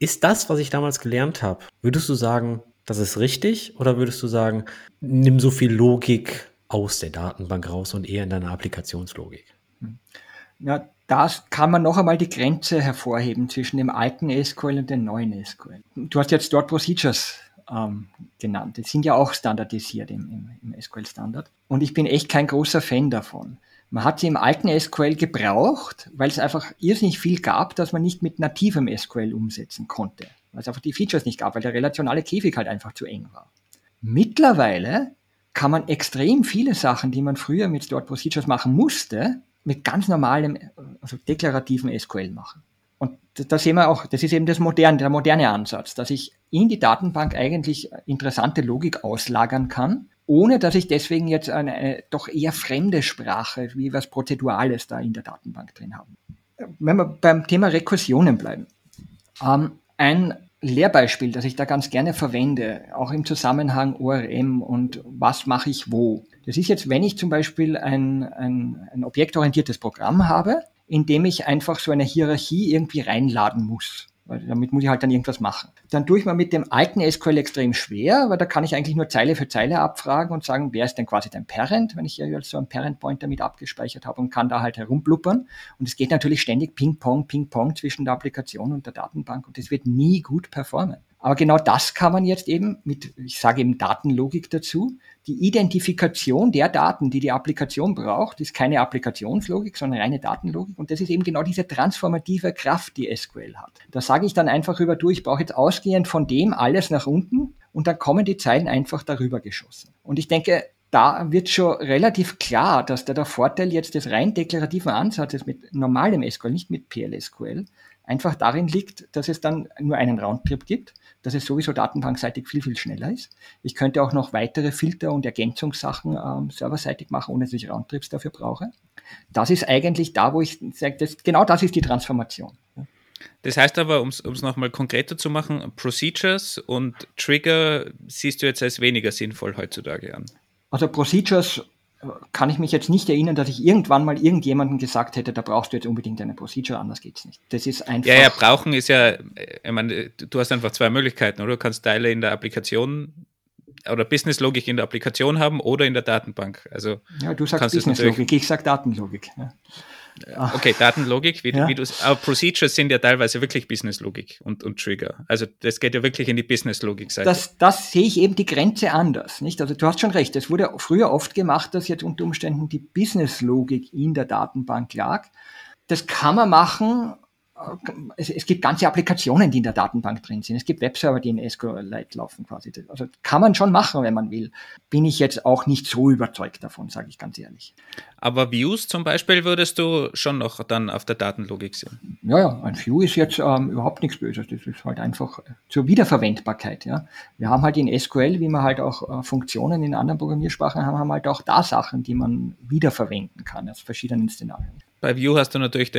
Ist das, was ich damals gelernt habe, würdest du sagen, das ist richtig oder würdest du sagen, nimm so viel Logik aus der Datenbank raus und eher in deiner Applikationslogik? Ja, da kann man noch einmal die Grenze hervorheben zwischen dem alten SQL und dem neuen SQL. Du hast jetzt Stored Procedures ähm, genannt. Die sind ja auch standardisiert im, im, im SQL-Standard. Und ich bin echt kein großer Fan davon. Man hat sie im alten SQL gebraucht, weil es einfach irrsinnig viel gab, dass man nicht mit nativem SQL umsetzen konnte. Weil es einfach die Features nicht gab, weil der relationale Käfig halt einfach zu eng war. Mittlerweile kann man extrem viele Sachen, die man früher mit Stored Procedures machen musste, mit ganz normalem, also deklarativen SQL machen. Und da sehen wir auch, das ist eben das moderne, der moderne Ansatz, dass ich in die Datenbank eigentlich interessante Logik auslagern kann, ohne dass ich deswegen jetzt eine, eine doch eher fremde Sprache, wie was Prozedurales da in der Datenbank drin habe. Wenn wir beim Thema Rekursionen bleiben. Ähm, ein Lehrbeispiel, das ich da ganz gerne verwende, auch im Zusammenhang ORM und was mache ich wo. Das ist jetzt, wenn ich zum Beispiel ein, ein, ein objektorientiertes Programm habe, in dem ich einfach so eine Hierarchie irgendwie reinladen muss. weil damit muss ich halt dann irgendwas machen. Dann tue ich mir mit dem alten SQL extrem schwer, weil da kann ich eigentlich nur Zeile für Zeile abfragen und sagen, wer ist denn quasi dein Parent, wenn ich ja so einen Parent-Pointer mit abgespeichert habe und kann da halt herumblubbern. Und es geht natürlich ständig Ping-Pong, Ping-Pong zwischen der Applikation und der Datenbank und das wird nie gut performen. Aber genau das kann man jetzt eben mit, ich sage eben Datenlogik dazu. Die Identifikation der Daten, die die Applikation braucht, ist keine Applikationslogik, sondern reine Datenlogik. Und das ist eben genau diese transformative Kraft, die SQL hat. Da sage ich dann einfach über, du, ich brauche jetzt ausgehend von dem alles nach unten und dann kommen die Zeilen einfach darüber geschossen. Und ich denke, da wird schon relativ klar, dass da der Vorteil jetzt des rein deklarativen Ansatzes mit normalem SQL, nicht mit PLSQL, einfach darin liegt, dass es dann nur einen Roundtrip gibt dass es sowieso datenbankseitig viel, viel schneller ist. Ich könnte auch noch weitere Filter und Ergänzungssachen ähm, serverseitig machen, ohne dass ich Roundtrips dafür brauche. Das ist eigentlich da, wo ich sage, das, genau das ist die Transformation. Das heißt aber, um es nochmal konkreter zu machen, Procedures und Trigger siehst du jetzt als weniger sinnvoll heutzutage an. Also Procedures kann ich mich jetzt nicht erinnern, dass ich irgendwann mal irgendjemandem gesagt hätte, da brauchst du jetzt unbedingt eine Procedure, anders geht's nicht. Das ist einfach. Ja, ja, brauchen ist ja, ich meine, du hast einfach zwei Möglichkeiten, oder? Du kannst Teile in der Applikation oder Businesslogik in der Applikation haben oder in der Datenbank. Also ja, du sagst Businesslogik, ich sag Datenlogik. Ja. Okay, Datenlogik, wie, ja. wie du aber Procedures sind ja teilweise wirklich Businesslogik und, und Trigger. Also das geht ja wirklich in die Businesslogik-Seite. Das, das sehe ich eben die Grenze anders. Nicht? Also du hast schon recht, es wurde früher oft gemacht, dass jetzt unter Umständen die Businesslogik in der Datenbank lag. Das kann man machen, es, es, gibt ganze Applikationen, die in der Datenbank drin sind. Es gibt Webserver, die in SQLite laufen quasi. Also kann man schon machen, wenn man will. Bin ich jetzt auch nicht so überzeugt davon, sage ich ganz ehrlich. Aber Views zum Beispiel würdest du schon noch dann auf der Datenlogik sehen? Ja, ja, ein View ist jetzt ähm, überhaupt nichts Böses. Das ist halt einfach zur Wiederverwendbarkeit. Ja. Wir haben halt in SQL, wie wir halt auch äh, Funktionen in anderen Programmiersprachen haben, haben halt auch da Sachen, die man wiederverwenden kann aus verschiedenen Szenarien. Bei View hast du natürlich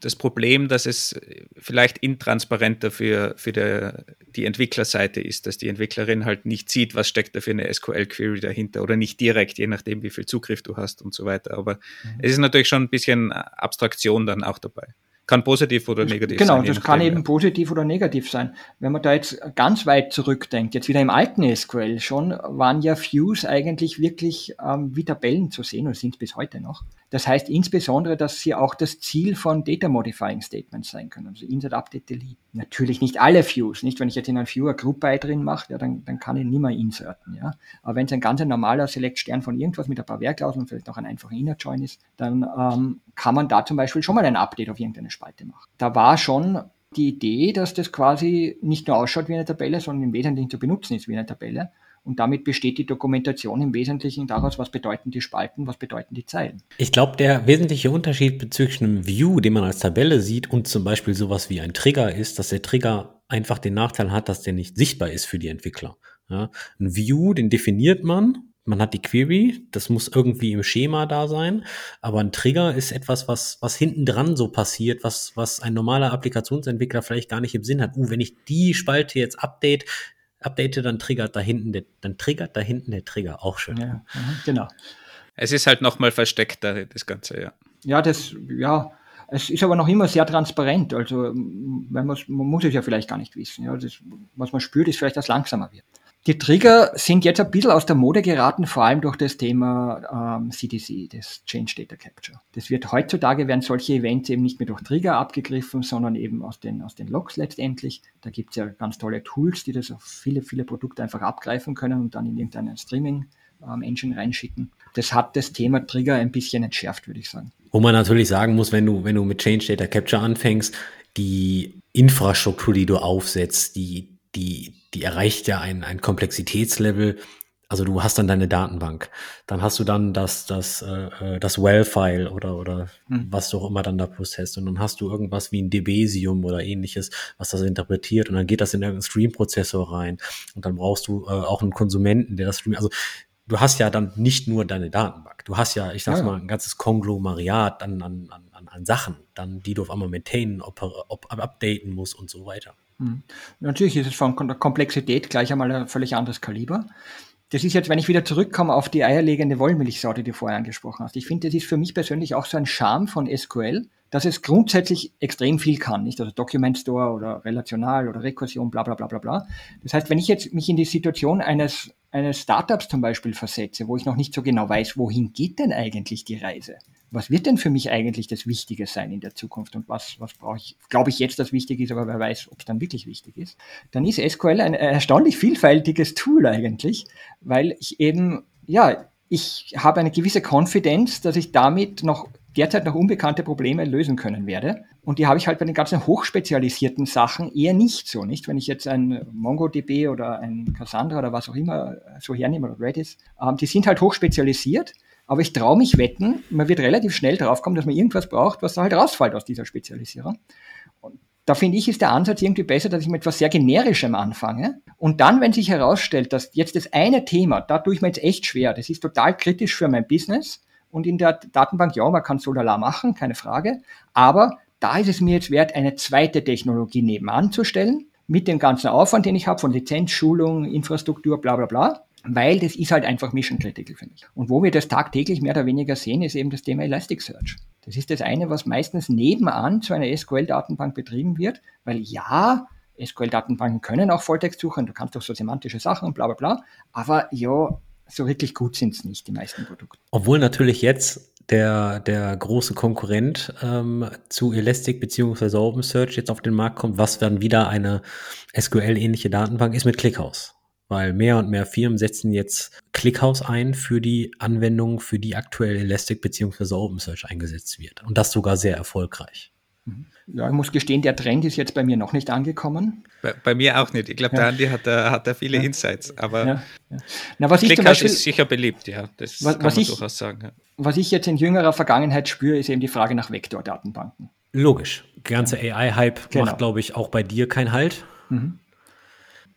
das Problem, dass es vielleicht intransparenter für, für der, die Entwicklerseite ist, dass die Entwicklerin halt nicht sieht, was steckt da für eine SQL-Query dahinter oder nicht direkt, je nachdem, wie viel Zugriff du hast und so weiter. Aber mhm. es ist natürlich schon ein bisschen Abstraktion dann auch dabei. Kann positiv oder negativ genau, sein. Genau, das kann eben positiv oder negativ sein. Wenn man da jetzt ganz weit zurückdenkt, jetzt wieder im alten SQL schon, waren ja Views eigentlich wirklich ähm, wie Tabellen zu sehen und sind bis heute noch. Das heißt insbesondere, dass sie auch das Ziel von Data Modifying Statements sein können, also Insert, Update, Delete. Natürlich nicht alle Views, nicht? Wenn ich jetzt in ein View eine Group by drin mache, ja, dann, dann kann ich nicht mehr inserten, ja. Aber wenn es ein ganz normaler Select-Stern von irgendwas mit ein paar Werklauseln und vielleicht noch ein einfacher Inner Join ist, dann ähm, kann man da zum Beispiel schon mal ein Update auf irgendeine Spalte machen. Da war schon die Idee, dass das quasi nicht nur ausschaut wie eine Tabelle, sondern im Wesentlichen zu benutzen ist wie eine Tabelle. Und damit besteht die Dokumentation im Wesentlichen daraus, was bedeuten die Spalten, was bedeuten die Zeilen. Ich glaube, der wesentliche Unterschied bezüglich einem View, den man als Tabelle sieht, und zum Beispiel sowas wie ein Trigger ist, dass der Trigger einfach den Nachteil hat, dass der nicht sichtbar ist für die Entwickler. Ja, ein View, den definiert man, man hat die Query, das muss irgendwie im Schema da sein, aber ein Trigger ist etwas, was, was hinten dran so passiert, was, was ein normaler Applikationsentwickler vielleicht gar nicht im Sinn hat. Uh, wenn ich die Spalte jetzt update, update, dann triggert da hinten der, dann triggert da hinten der Trigger. Auch schön. Ja, genau. Es ist halt nochmal versteckt, das Ganze, ja. Ja, das, ja, es ist aber noch immer sehr transparent. Also, wenn man, man muss es ja vielleicht gar nicht wissen. Ja, das, was man spürt, ist vielleicht, dass es langsamer wird. Die Trigger sind jetzt ein bisschen aus der Mode geraten, vor allem durch das Thema ähm, CDC, das Change Data Capture. Das wird heutzutage werden solche Events eben nicht mehr durch Trigger abgegriffen, sondern eben aus den, aus den Logs letztendlich. Da gibt es ja ganz tolle Tools, die das auf viele, viele Produkte einfach abgreifen können und dann in irgendeinen Streaming-Engine ähm, reinschicken. Das hat das Thema Trigger ein bisschen entschärft, würde ich sagen. Wo man natürlich sagen muss, wenn du, wenn du mit Change Data Capture anfängst, die Infrastruktur, die du aufsetzt, die, die, die erreicht ja ein, ein Komplexitätslevel. Also du hast dann deine Datenbank, dann hast du dann das, das, äh, äh das Well-File oder, oder hm. was du auch immer dann da prozessst und dann hast du irgendwas wie ein Debesium oder ähnliches, was das interpretiert und dann geht das in irgendeinen Stream-Prozessor rein und dann brauchst du äh, auch einen Konsumenten, der das streamt. Also du hast ja dann nicht nur deine Datenbank, du hast ja, ich sag's ja. mal, ein ganzes Konglomerat an, an, an, an Sachen, dann, die du auf einmal maintainen, op, op, updaten musst und so weiter. Hm. Natürlich ist es von der Komplexität gleich einmal ein völlig anderes Kaliber. Das ist jetzt, wenn ich wieder zurückkomme auf die eierlegende Wollmilchsorte, die du vorher angesprochen hast. Ich finde, das ist für mich persönlich auch so ein Charme von SQL, dass es grundsätzlich extrem viel kann, nicht? Also Document Store oder relational oder Rekursion, bla bla bla bla bla. Das heißt, wenn ich jetzt mich in die Situation eines, eines Startups zum Beispiel versetze, wo ich noch nicht so genau weiß, wohin geht denn eigentlich die Reise? Was wird denn für mich eigentlich das Wichtige sein in der Zukunft und was, was brauche ich, glaube ich jetzt, dass wichtig ist, aber wer weiß, ob es dann wirklich wichtig ist, dann ist SQL ein erstaunlich vielfältiges Tool eigentlich, weil ich eben, ja, ich habe eine gewisse Konfidenz, dass ich damit noch derzeit noch unbekannte Probleme lösen können werde. Und die habe ich halt bei den ganzen hochspezialisierten Sachen eher nicht so, nicht? Wenn ich jetzt ein MongoDB oder ein Cassandra oder was auch immer so hernehme oder Redis, ähm, die sind halt hochspezialisiert. Aber ich traue mich wetten, man wird relativ schnell draufkommen, dass man irgendwas braucht, was da halt rausfällt aus dieser Spezialisierung. Und da finde ich, ist der Ansatz irgendwie besser, dass ich mit etwas sehr Generischem anfange. Und dann, wenn sich herausstellt, dass jetzt das eine Thema, da tue ich mir jetzt echt schwer, das ist total kritisch für mein Business, und in der Datenbank, ja, man kann Solala machen, keine Frage. Aber da ist es mir jetzt wert, eine zweite Technologie nebenan zu stellen, mit dem ganzen Aufwand, den ich habe, von Lizenz, Schulung, Infrastruktur, bla bla bla. Weil das ist halt einfach Mission Critical für mich. Und wo wir das tagtäglich mehr oder weniger sehen, ist eben das Thema Elasticsearch. Das ist das eine, was meistens nebenan zu einer SQL-Datenbank betrieben wird, weil ja, SQL-Datenbanken können auch Volltext suchen, du kannst auch so semantische Sachen und bla bla bla, aber ja, so wirklich gut sind es nicht, die meisten Produkte. Obwohl natürlich jetzt der, der große Konkurrent ähm, zu Elastic beziehungsweise OpenSearch jetzt auf den Markt kommt, was dann wieder eine SQL-ähnliche Datenbank ist mit ClickHouse. Weil mehr und mehr Firmen setzen jetzt ClickHouse ein für die Anwendung, für die aktuell Elastic beziehungsweise OpenSearch eingesetzt wird. Und das sogar sehr erfolgreich. Mhm. Ja, ich muss gestehen, der Trend ist jetzt bei mir noch nicht angekommen. Bei, bei mir auch nicht. Ich glaube, ja. der Andi hat, da, hat da viele ja. Insights. Aber ja. Na, was ich zum Beispiel, ist sicher beliebt, ja. Das was, kann was man ich, durchaus sagen. Was ich jetzt in jüngerer Vergangenheit spüre, ist eben die Frage nach Vektordatenbanken. Logisch. Der ganze AI-Hype genau. macht, glaube ich, auch bei dir keinen Halt. Mhm.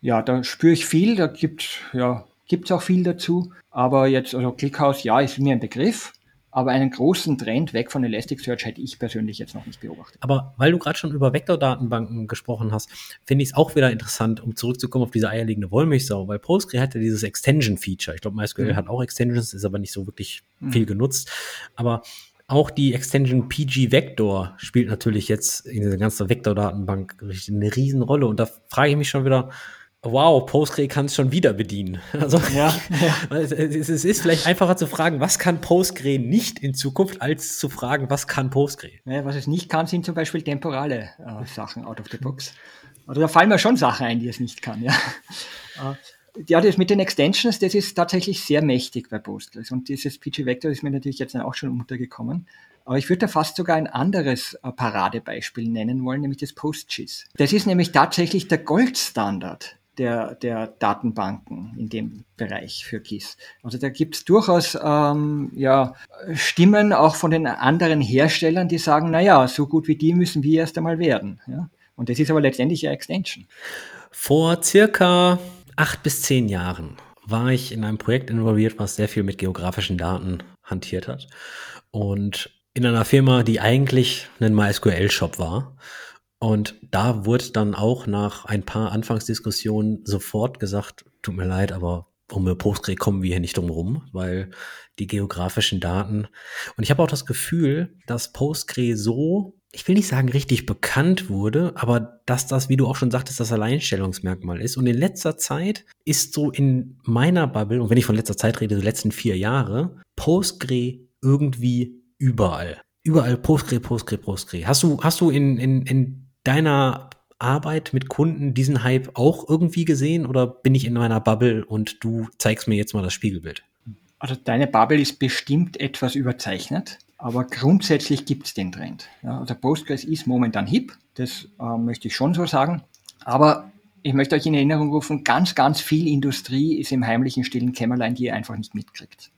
Ja, da spüre ich viel. Da gibt es ja, gibt's auch viel dazu. Aber jetzt, also ClickHouse, ja, ist mir ein Begriff. Aber einen großen Trend weg von Elasticsearch hätte ich persönlich jetzt noch nicht beobachtet. Aber weil du gerade schon über Vektordatenbanken gesprochen hast, finde ich es auch wieder interessant, um zurückzukommen auf diese eierlegende Wollmilchsau, weil Postgre hat ja dieses Extension-Feature. Ich glaube, MySQL mhm. hat auch Extensions, ist aber nicht so wirklich mhm. viel genutzt. Aber auch die Extension PG Vector spielt natürlich jetzt in dieser ganzen Vektordatenbank eine riesen Rolle. Und da frage ich mich schon wieder, wow, Postgre kann es schon wieder bedienen. <laughs> Also ja, ja. <laughs> Es, es, ist vielleicht einfacher zu fragen, was kann Postgre nicht in Zukunft, als zu fragen, was kann Postgre? Ja, was es nicht kann, sind zum Beispiel temporale äh, Sachen out of the box. Oder da fallen mir schon Sachen ein, die es nicht kann. Ja. Äh, ja, das mit den Extensions, das ist tatsächlich sehr mächtig bei Postgres. Und dieses PG Vector ist mir natürlich jetzt auch schon untergekommen. Aber ich würde da fast sogar ein anderes äh, Paradebeispiel nennen wollen, nämlich das PostGIS. Das ist nämlich tatsächlich der Goldstandard der, der Datenbanken in dem Bereich für GIS. Also da gibt es durchaus ähm, ja, Stimmen auch von den anderen Herstellern, die sagen, naja, so gut wie die müssen wir erst einmal werden. Ja? Und das ist aber letztendlich ja Extension. Vor circa acht bis zehn Jahren war ich in einem Projekt involviert, was sehr viel mit geografischen Daten hantiert hat. Und in einer Firma, die eigentlich ein MySQL-Shop war. Und da wurde dann auch nach ein paar Anfangsdiskussionen sofort gesagt, tut mir leid, aber um Postgre kommen wir hier nicht drum rum, weil die geografischen Daten. Und ich habe auch das Gefühl, dass Postgre so, ich will nicht sagen richtig bekannt wurde, aber dass das, wie du auch schon sagtest, das Alleinstellungsmerkmal ist. Und in letzter Zeit ist so in meiner Bubble, und wenn ich von letzter Zeit rede, die letzten vier Jahre, Postgre irgendwie überall. Überall Postgre, Postgre, Postgre. Hast du, hast du in, in, in deiner Arbeit mit Kunden diesen Hype auch irgendwie gesehen oder bin ich in meiner Bubble und du zeigst mir jetzt mal das Spiegelbild? Also deine Bubble ist bestimmt etwas überzeichnet, aber grundsätzlich gibt es den Trend. Ja, also Postgres ist momentan hip, das äh, möchte ich schon so sagen, aber ich möchte euch in Erinnerung rufen, ganz, ganz viel Industrie ist im heimlichen stillen Kämmerlein, die ihr einfach nicht mitkriegt.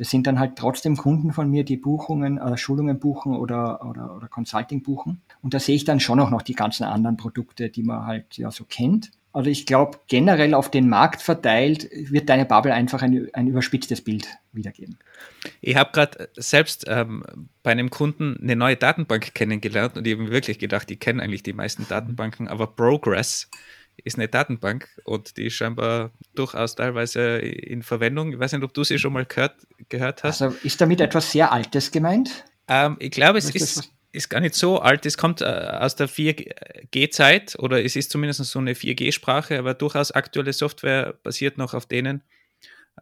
Das sind dann halt trotzdem Kunden von mir, die Buchungen, äh, Schulungen buchen oder, oder, oder Consulting buchen. Und da sehe ich dann schon auch noch die ganzen anderen Produkte, die man halt ja so kennt. Also ich glaube, generell auf den Markt verteilt wird deine Bubble einfach ein, ein überspitztes Bild wiedergeben. Ich habe gerade selbst ähm, bei einem Kunden eine neue Datenbank kennengelernt und ich habe wirklich gedacht, ich kenne eigentlich die meisten Datenbanken, aber Progress ist eine Datenbank und die ist scheinbar durchaus teilweise in Verwendung. Ich weiß nicht, ob du sie schon mal gehört, gehört hast. Also ist damit etwas sehr Altes gemeint? Ähm, ich glaube, es ist, ist gar nicht so alt. Es kommt äh, aus der 4G-Zeit oder es ist zumindest so eine 4G-Sprache, aber durchaus aktuelle Software basiert noch auf denen.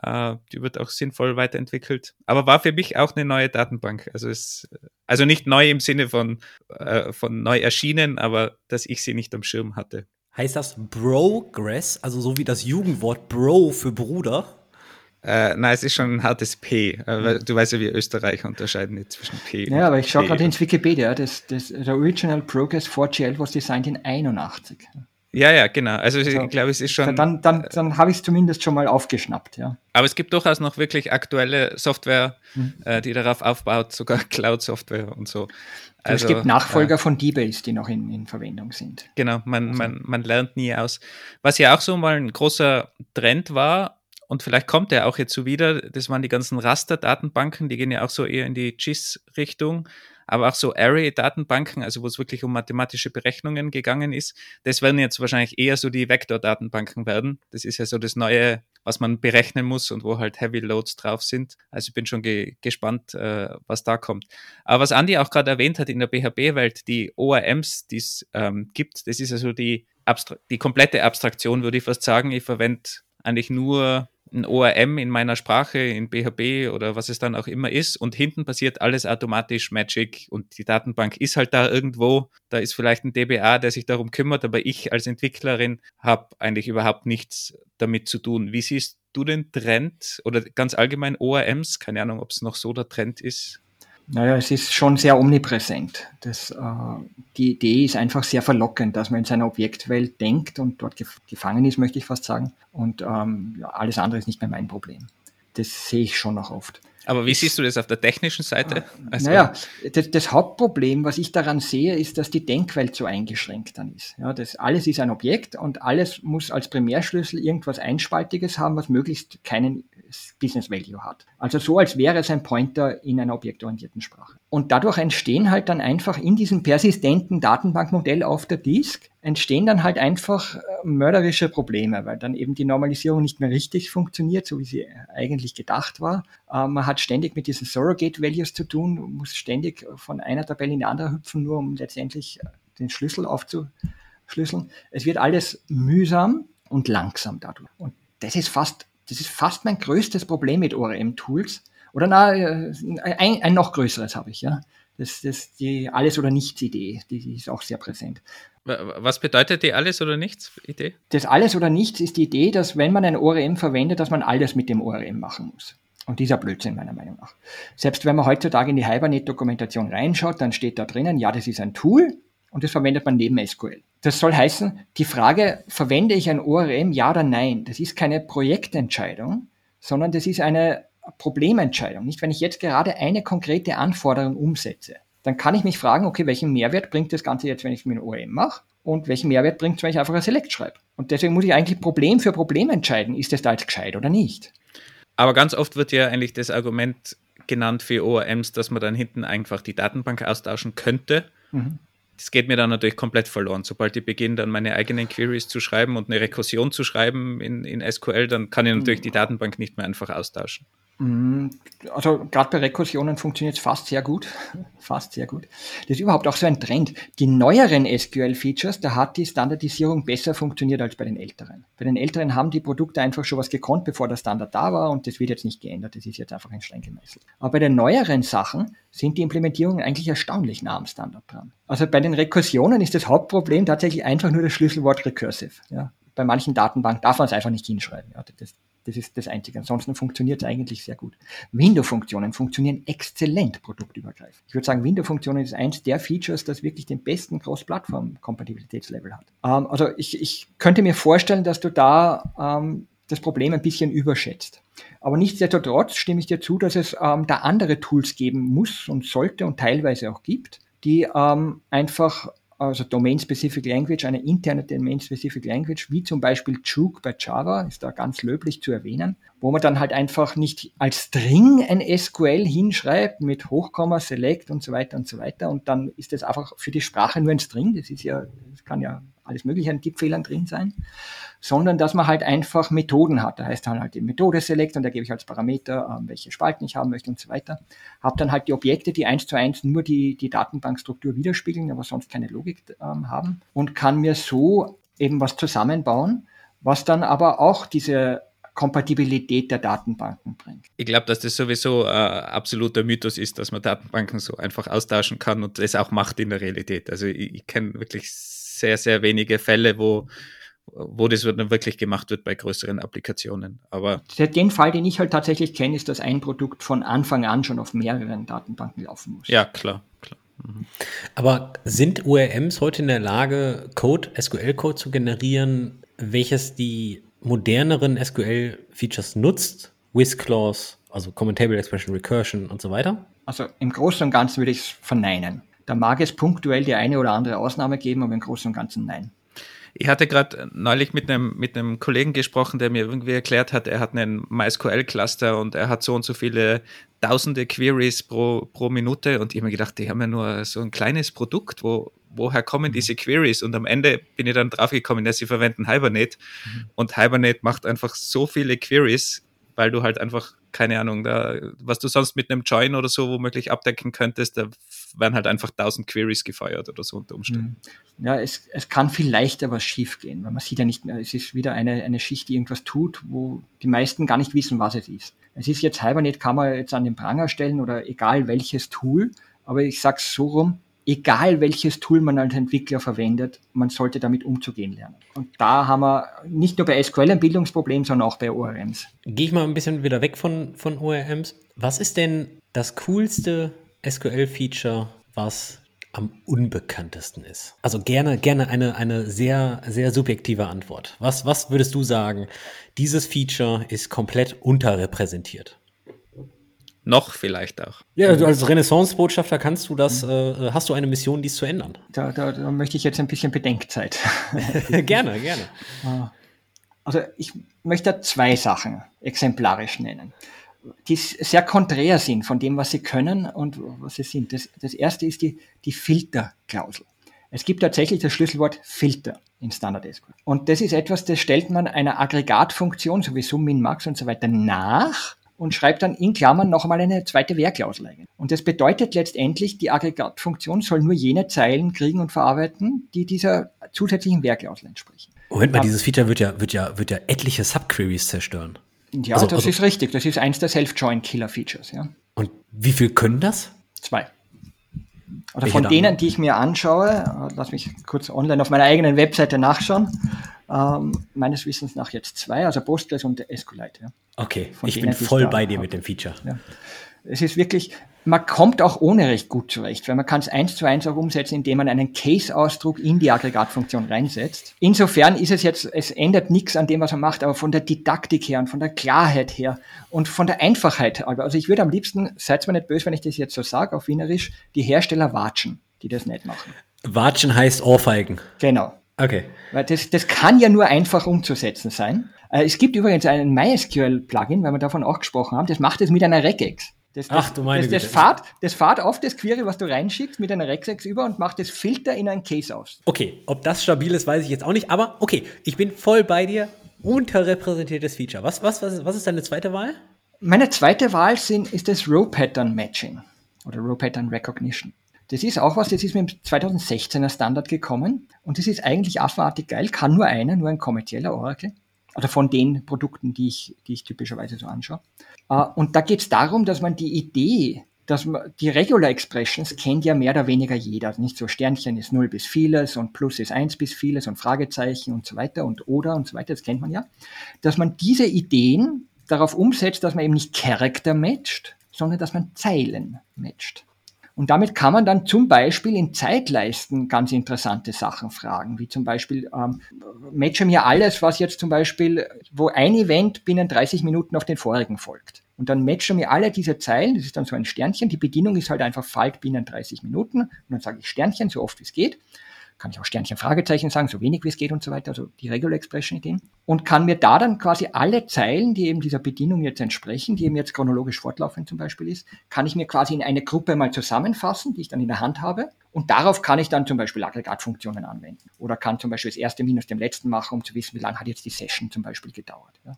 Äh, die wird auch sinnvoll weiterentwickelt. Aber war für mich auch eine neue Datenbank. Also, es, also nicht neu im Sinne von, äh, von neu erschienen, aber dass ich sie nicht am Schirm hatte. Heißt das Progress, also so wie das Jugendwort Bro für Bruder? Äh, nein, es ist schon ein hartes P. Äh, du weißt ja, wir Österreicher unterscheiden nicht zwischen P Ja, aber ich schaue gerade ins Wikipedia. Das, das, der Original Progress 4GL was designed in 81. Ja, ja, genau. Also so, ich glaube, es ist schon. Dann, dann, dann habe ich es zumindest schon mal aufgeschnappt, ja. Aber es gibt durchaus noch wirklich aktuelle Software, mhm. äh, die darauf aufbaut, sogar <laughs> Cloud-Software und so. Also, es gibt Nachfolger äh, von D-Base, die noch in, in, Verwendung sind. Genau, man, also. man, man lernt nie aus. Was ja auch so mal ein großer Trend war, und vielleicht kommt er auch jetzt so wieder, das waren die ganzen Raster-Datenbanken, die gehen ja auch so eher in die GIS-Richtung aber auch so Array-Datenbanken, also wo es wirklich um mathematische Berechnungen gegangen ist, das werden jetzt wahrscheinlich eher so die Vektor-Datenbanken werden. Das ist ja so das Neue, was man berechnen muss und wo halt Heavy Loads drauf sind. Also ich bin schon ge gespannt, äh, was da kommt. Aber was Andi auch gerade erwähnt hat in der PHP-Welt, die ORMs, die es ähm, gibt, das ist also die, Abstra die komplette Abstraktion, würde ich fast sagen. Ich verwende eigentlich nur ein ORM in meiner Sprache, in PHP oder was es dann auch immer ist und hinten passiert alles automatisch Magic und die Datenbank ist halt da irgendwo. Da ist vielleicht ein DBA, der sich darum kümmert, aber ich als Entwicklerin habe eigentlich überhaupt nichts damit zu tun. Wie siehst du den Trend oder ganz allgemein ORMs? Keine Ahnung, ob es noch so der Trend ist. Naja, es ist schon sehr omnipräsent. Das, äh, die Idee ist einfach sehr verlockend, dass man in seiner Objektwelt denkt und dort gef gefangen ist, möchte ich fast sagen. Und ähm, ja, alles andere ist nicht mehr mein Problem. Das sehe ich schon noch oft. Aber wie siehst du das auf der technischen Seite? Ah, also naja, das, das, Hauptproblem, was ich daran sehe, ist, dass die Denkwelt so eingeschränkt dann ist. Ja, das alles ist ein Objekt und alles muss als Primärschlüssel irgendwas Einspaltiges haben, was möglichst keinen Business Value hat. Also so, als wäre es ein Pointer in einer objektorientierten Sprache. Und dadurch entstehen halt dann einfach in diesem persistenten Datenbankmodell auf der Disk, entstehen dann halt einfach äh, mörderische Probleme, weil dann eben die Normalisierung nicht mehr richtig funktioniert, so wie sie eigentlich gedacht war. Äh, man hat ständig mit diesen Surrogate Values zu tun, muss ständig von einer Tabelle in die andere hüpfen, nur um letztendlich den Schlüssel aufzuschlüsseln. Es wird alles mühsam und langsam dadurch. Und das ist fast das ist fast mein größtes Problem mit ORM-Tools. Oder na, äh, ein, ein noch größeres habe ich, ja. Das, das die Alles- oder Nichts-Idee, die ist auch sehr präsent. Was bedeutet die Alles- oder Nichts-Idee? Das Alles- oder Nichts ist die Idee, dass wenn man ein ORM verwendet, dass man alles mit dem ORM machen muss. Und dieser Blödsinn meiner Meinung nach. Selbst wenn man heutzutage in die Hibernate-Dokumentation reinschaut, dann steht da drinnen, ja, das ist ein Tool und das verwendet man neben SQL. Das soll heißen, die Frage, verwende ich ein ORM, ja oder nein, das ist keine Projektentscheidung, sondern das ist eine Problementscheidung. Nicht, wenn ich jetzt gerade eine konkrete Anforderung umsetze, dann kann ich mich fragen, okay, welchen Mehrwert bringt das Ganze jetzt, wenn ich mit einem ORM mache? Und welchen Mehrwert bringt es, wenn ich einfach ein Select schreibe? Und deswegen muss ich eigentlich Problem für Problem entscheiden, ist das da jetzt gescheit oder nicht? Aber ganz oft wird ja eigentlich das Argument genannt für ORMs, dass man dann hinten einfach die Datenbank austauschen könnte. Mhm das geht mir dann natürlich komplett verloren. Sobald ich beginne, dann meine eigenen Queries zu schreiben und eine Rekursion zu schreiben in, in SQL, dann kann ich natürlich die Datenbank nicht mehr einfach austauschen. Mhm. Also gerade bei Rekursionen funktioniert es fast sehr gut. <laughs> fast sehr gut. Das ist überhaupt auch so ein Trend. Die neueren SQL-Features, da hat die Standardisierung besser funktioniert als bei den älteren. Bei den älteren haben die Produkte einfach schon was gekonnt, bevor der Standard da war und das wird jetzt nicht geändert. Das ist jetzt einfach ein Stein gemeißelt. Aber bei den neueren Sachen sind die Implementierungen eigentlich erstaunlich nah am Standard dran. Also bei den Rekursionen ist das Hauptproblem tatsächlich einfach nur das Schlüsselwort recursive. Ja. Bei manchen Datenbanken darf man es einfach nicht hinschreiben. Ja. Das, das ist das Einzige. Ansonsten funktioniert es eigentlich sehr gut. Window-Funktionen funktionieren exzellent produktübergreifend. Ich würde sagen, Window-Funktionen ist eins der Features, das wirklich den besten Cross-Plattform-Kompatibilitätslevel hat. Ähm, also ich, ich könnte mir vorstellen, dass du da ähm, das Problem ein bisschen überschätzt. Aber nichtsdestotrotz stimme ich dir zu, dass es ähm, da andere Tools geben muss und sollte und teilweise auch gibt, die ähm, einfach also Domain-Specific Language, eine interne Domain-Specific Language, wie zum Beispiel Juke bei Java, ist da ganz löblich zu erwähnen, wo man dann halt einfach nicht als String ein SQL hinschreibt mit Hochkomma, Select und so weiter und so weiter und dann ist das einfach für die Sprache nur ein String, das ist ja, das kann ja alles Mögliche an Tippfehlern drin sein, sondern dass man halt einfach Methoden hat. Da heißt dann halt die Methode Select und da gebe ich als Parameter, ähm, welche Spalten ich haben möchte und so weiter. Habe dann halt die Objekte, die eins zu eins nur die, die Datenbankstruktur widerspiegeln, aber sonst keine Logik ähm, haben und kann mir so eben was zusammenbauen, was dann aber auch diese Kompatibilität der Datenbanken bringt. Ich glaube, dass das sowieso äh, absoluter Mythos ist, dass man Datenbanken so einfach austauschen kann und das auch macht in der Realität. Also ich, ich kenne wirklich sehr, sehr wenige Fälle, wo, wo das dann wirklich gemacht wird bei größeren Applikationen. Aber den Fall, den ich halt tatsächlich kenne, ist, dass ein Produkt von Anfang an schon auf mehreren Datenbanken laufen muss. Ja, klar, klar. Mhm. Aber sind ORMs heute in der Lage, Code, SQL-Code zu generieren, welches die moderneren SQL-Features nutzt, WizClause, also Common Table Expression Recursion und so weiter? Also im Großen und Ganzen würde ich es verneinen. Da mag es punktuell die eine oder andere Ausnahme geben, aber im Großen und Ganzen nein. Ich hatte gerade neulich mit einem, mit einem Kollegen gesprochen, der mir irgendwie erklärt hat, er hat einen MySQL-Cluster und er hat so und so viele tausende Queries pro, pro Minute und ich habe mir gedacht, die haben ja nur so ein kleines Produkt, wo, woher kommen diese Queries? Und am Ende bin ich dann draufgekommen, dass sie verwenden Hibernate mhm. und Hibernate macht einfach so viele Queries, weil du halt einfach, keine Ahnung, da, was du sonst mit einem Join oder so womöglich abdecken könntest, da werden halt einfach 1000 Queries gefeuert oder so unter Umständen. Mhm. Ja, es, es kann viel leichter was schief gehen, weil man sieht ja nicht, es ist wieder eine, eine Schicht, die irgendwas tut, wo die meisten gar nicht wissen, was es ist. Es ist jetzt Hibernate, kann man jetzt an den Pranger stellen oder egal welches Tool, aber ich sag's so rum, egal welches Tool man als Entwickler verwendet, man sollte damit umzugehen lernen. Und da haben wir nicht nur bei SQL ein Bildungsproblem, sondern auch bei ORMs. Gehe ich mal ein bisschen wieder weg von, von ORMs. Was ist denn das coolste SQL-Feature, was am unbekanntesten ist? Also gerne, gerne eine, eine sehr, sehr subjektive Antwort. Was, was würdest du sagen? Dieses Feature ist komplett unterrepräsentiert. Noch vielleicht auch. Ja, du als Renaissance-Botschafter kannst du das, mhm. äh, hast du eine Mission, dies zu ändern? Da, da, da möchte ich jetzt ein bisschen Bedenkzeit. <laughs> gerne, gerne. Ah. Also ich möchte zwei Sachen exemplarisch nennen, die sehr konträr sind von dem, was sie können und was sie sind. Das, das erste ist die, die Filterklausel. Es gibt tatsächlich das Schlüsselwort Filter in Standard SQL. Und das ist etwas, das stellt man einer Aggregatfunktion, sowieso Min, Max und so weiter, nach und schreibt dann in Klammern noch einmal eine zweite Wehrklausel ein. Und das bedeutet letztendlich, die Aggregatfunktion soll nur jene Zeilen kriegen und verarbeiten, die dieser zusätzlichen Wehrklausel entsprechen. Moment mal, dieses Feature wird ja, wird ja, wird ja etliche Subqueries zerstören. Ja, also, das also, ist richtig. Das ist eins der Self-Join-Killer-Features, ja. Und wie viel können das? Zwei. Oder Welche von denen, die ich mir anschaue, lass mich kurz online auf meiner eigenen Webseite nachschauen, ähm, meines Wissens nach jetzt zwei, also Postgres und SQLite. Ja. Okay, Von ich bin voll bei dir mit dem Feature. Ja. Es ist wirklich, man kommt auch ohne recht gut zurecht, weil man kann es eins zu eins auch umsetzen, indem man einen Case-Ausdruck in die Aggregatfunktion reinsetzt. Insofern ist es jetzt, es ändert nichts an dem, was man macht, aber von der Didaktik her und von der Klarheit her und von der Einfachheit. Also ich würde am liebsten, seid mir nicht böse, wenn ich das jetzt so sage, auf Wienerisch, die Hersteller watschen, die das nicht machen. Watschen heißt Ohrfeigen. Genau. Okay. Weil das, das kann ja nur einfach umzusetzen sein. Äh, es gibt übrigens einen MySQL-Plugin, weil wir davon auch gesprochen haben, das macht es mit einer Regex. Das, das, Ach, du meinst. Das, das, fahrt, das fahrt auf das Query, was du reinschickst, mit einer Regex über und macht das Filter in ein Case aus. Okay, ob das stabil ist, weiß ich jetzt auch nicht, aber okay, ich bin voll bei dir. Unterrepräsentiertes Feature. Was, was, was, was ist deine zweite Wahl? Meine zweite Wahl sind, ist das Row Pattern Matching oder Row Pattern Recognition. Das ist auch was, das ist mit dem 2016er Standard gekommen und das ist eigentlich affenartig geil, kann nur einer, nur ein kommerzieller Oracle oder von den Produkten, die ich, die ich typischerweise so anschaue. Äh, und da geht es darum, dass man die Idee, dass man die Regular Expressions kennt ja mehr oder weniger jeder. Nicht so Sternchen ist 0 bis vieles und Plus ist 1 bis vieles und Fragezeichen und so weiter und oder und so weiter, das kennt man ja. Dass man diese Ideen darauf umsetzt, dass man eben nicht Character matcht, sondern dass man Zeilen matcht. Und damit kann man dann zum Beispiel in Zeitleisten ganz interessante Sachen fragen, wie zum Beispiel, ähm, matche mir alles, was jetzt zum Beispiel, wo ein Event binnen 30 Minuten auf den vorigen folgt. Und dann matche mir alle diese Zeilen, das ist dann so ein Sternchen, die Bedienung ist halt einfach Falk binnen 30 Minuten, und dann sage ich Sternchen, so oft wie es geht. Kann ich auch Sternchen, Fragezeichen sagen, so wenig wie es geht und so weiter, also die Regular Expression Ideen. Und kann mir da dann quasi alle Zeilen, die eben dieser Bedienung jetzt entsprechen, die eben jetzt chronologisch fortlaufend zum Beispiel ist, kann ich mir quasi in eine Gruppe mal zusammenfassen, die ich dann in der Hand habe. Und darauf kann ich dann zum Beispiel Aggregatfunktionen anwenden. Oder kann zum Beispiel das erste minus dem letzten machen, um zu wissen, wie lange hat jetzt die Session zum Beispiel gedauert. Ja.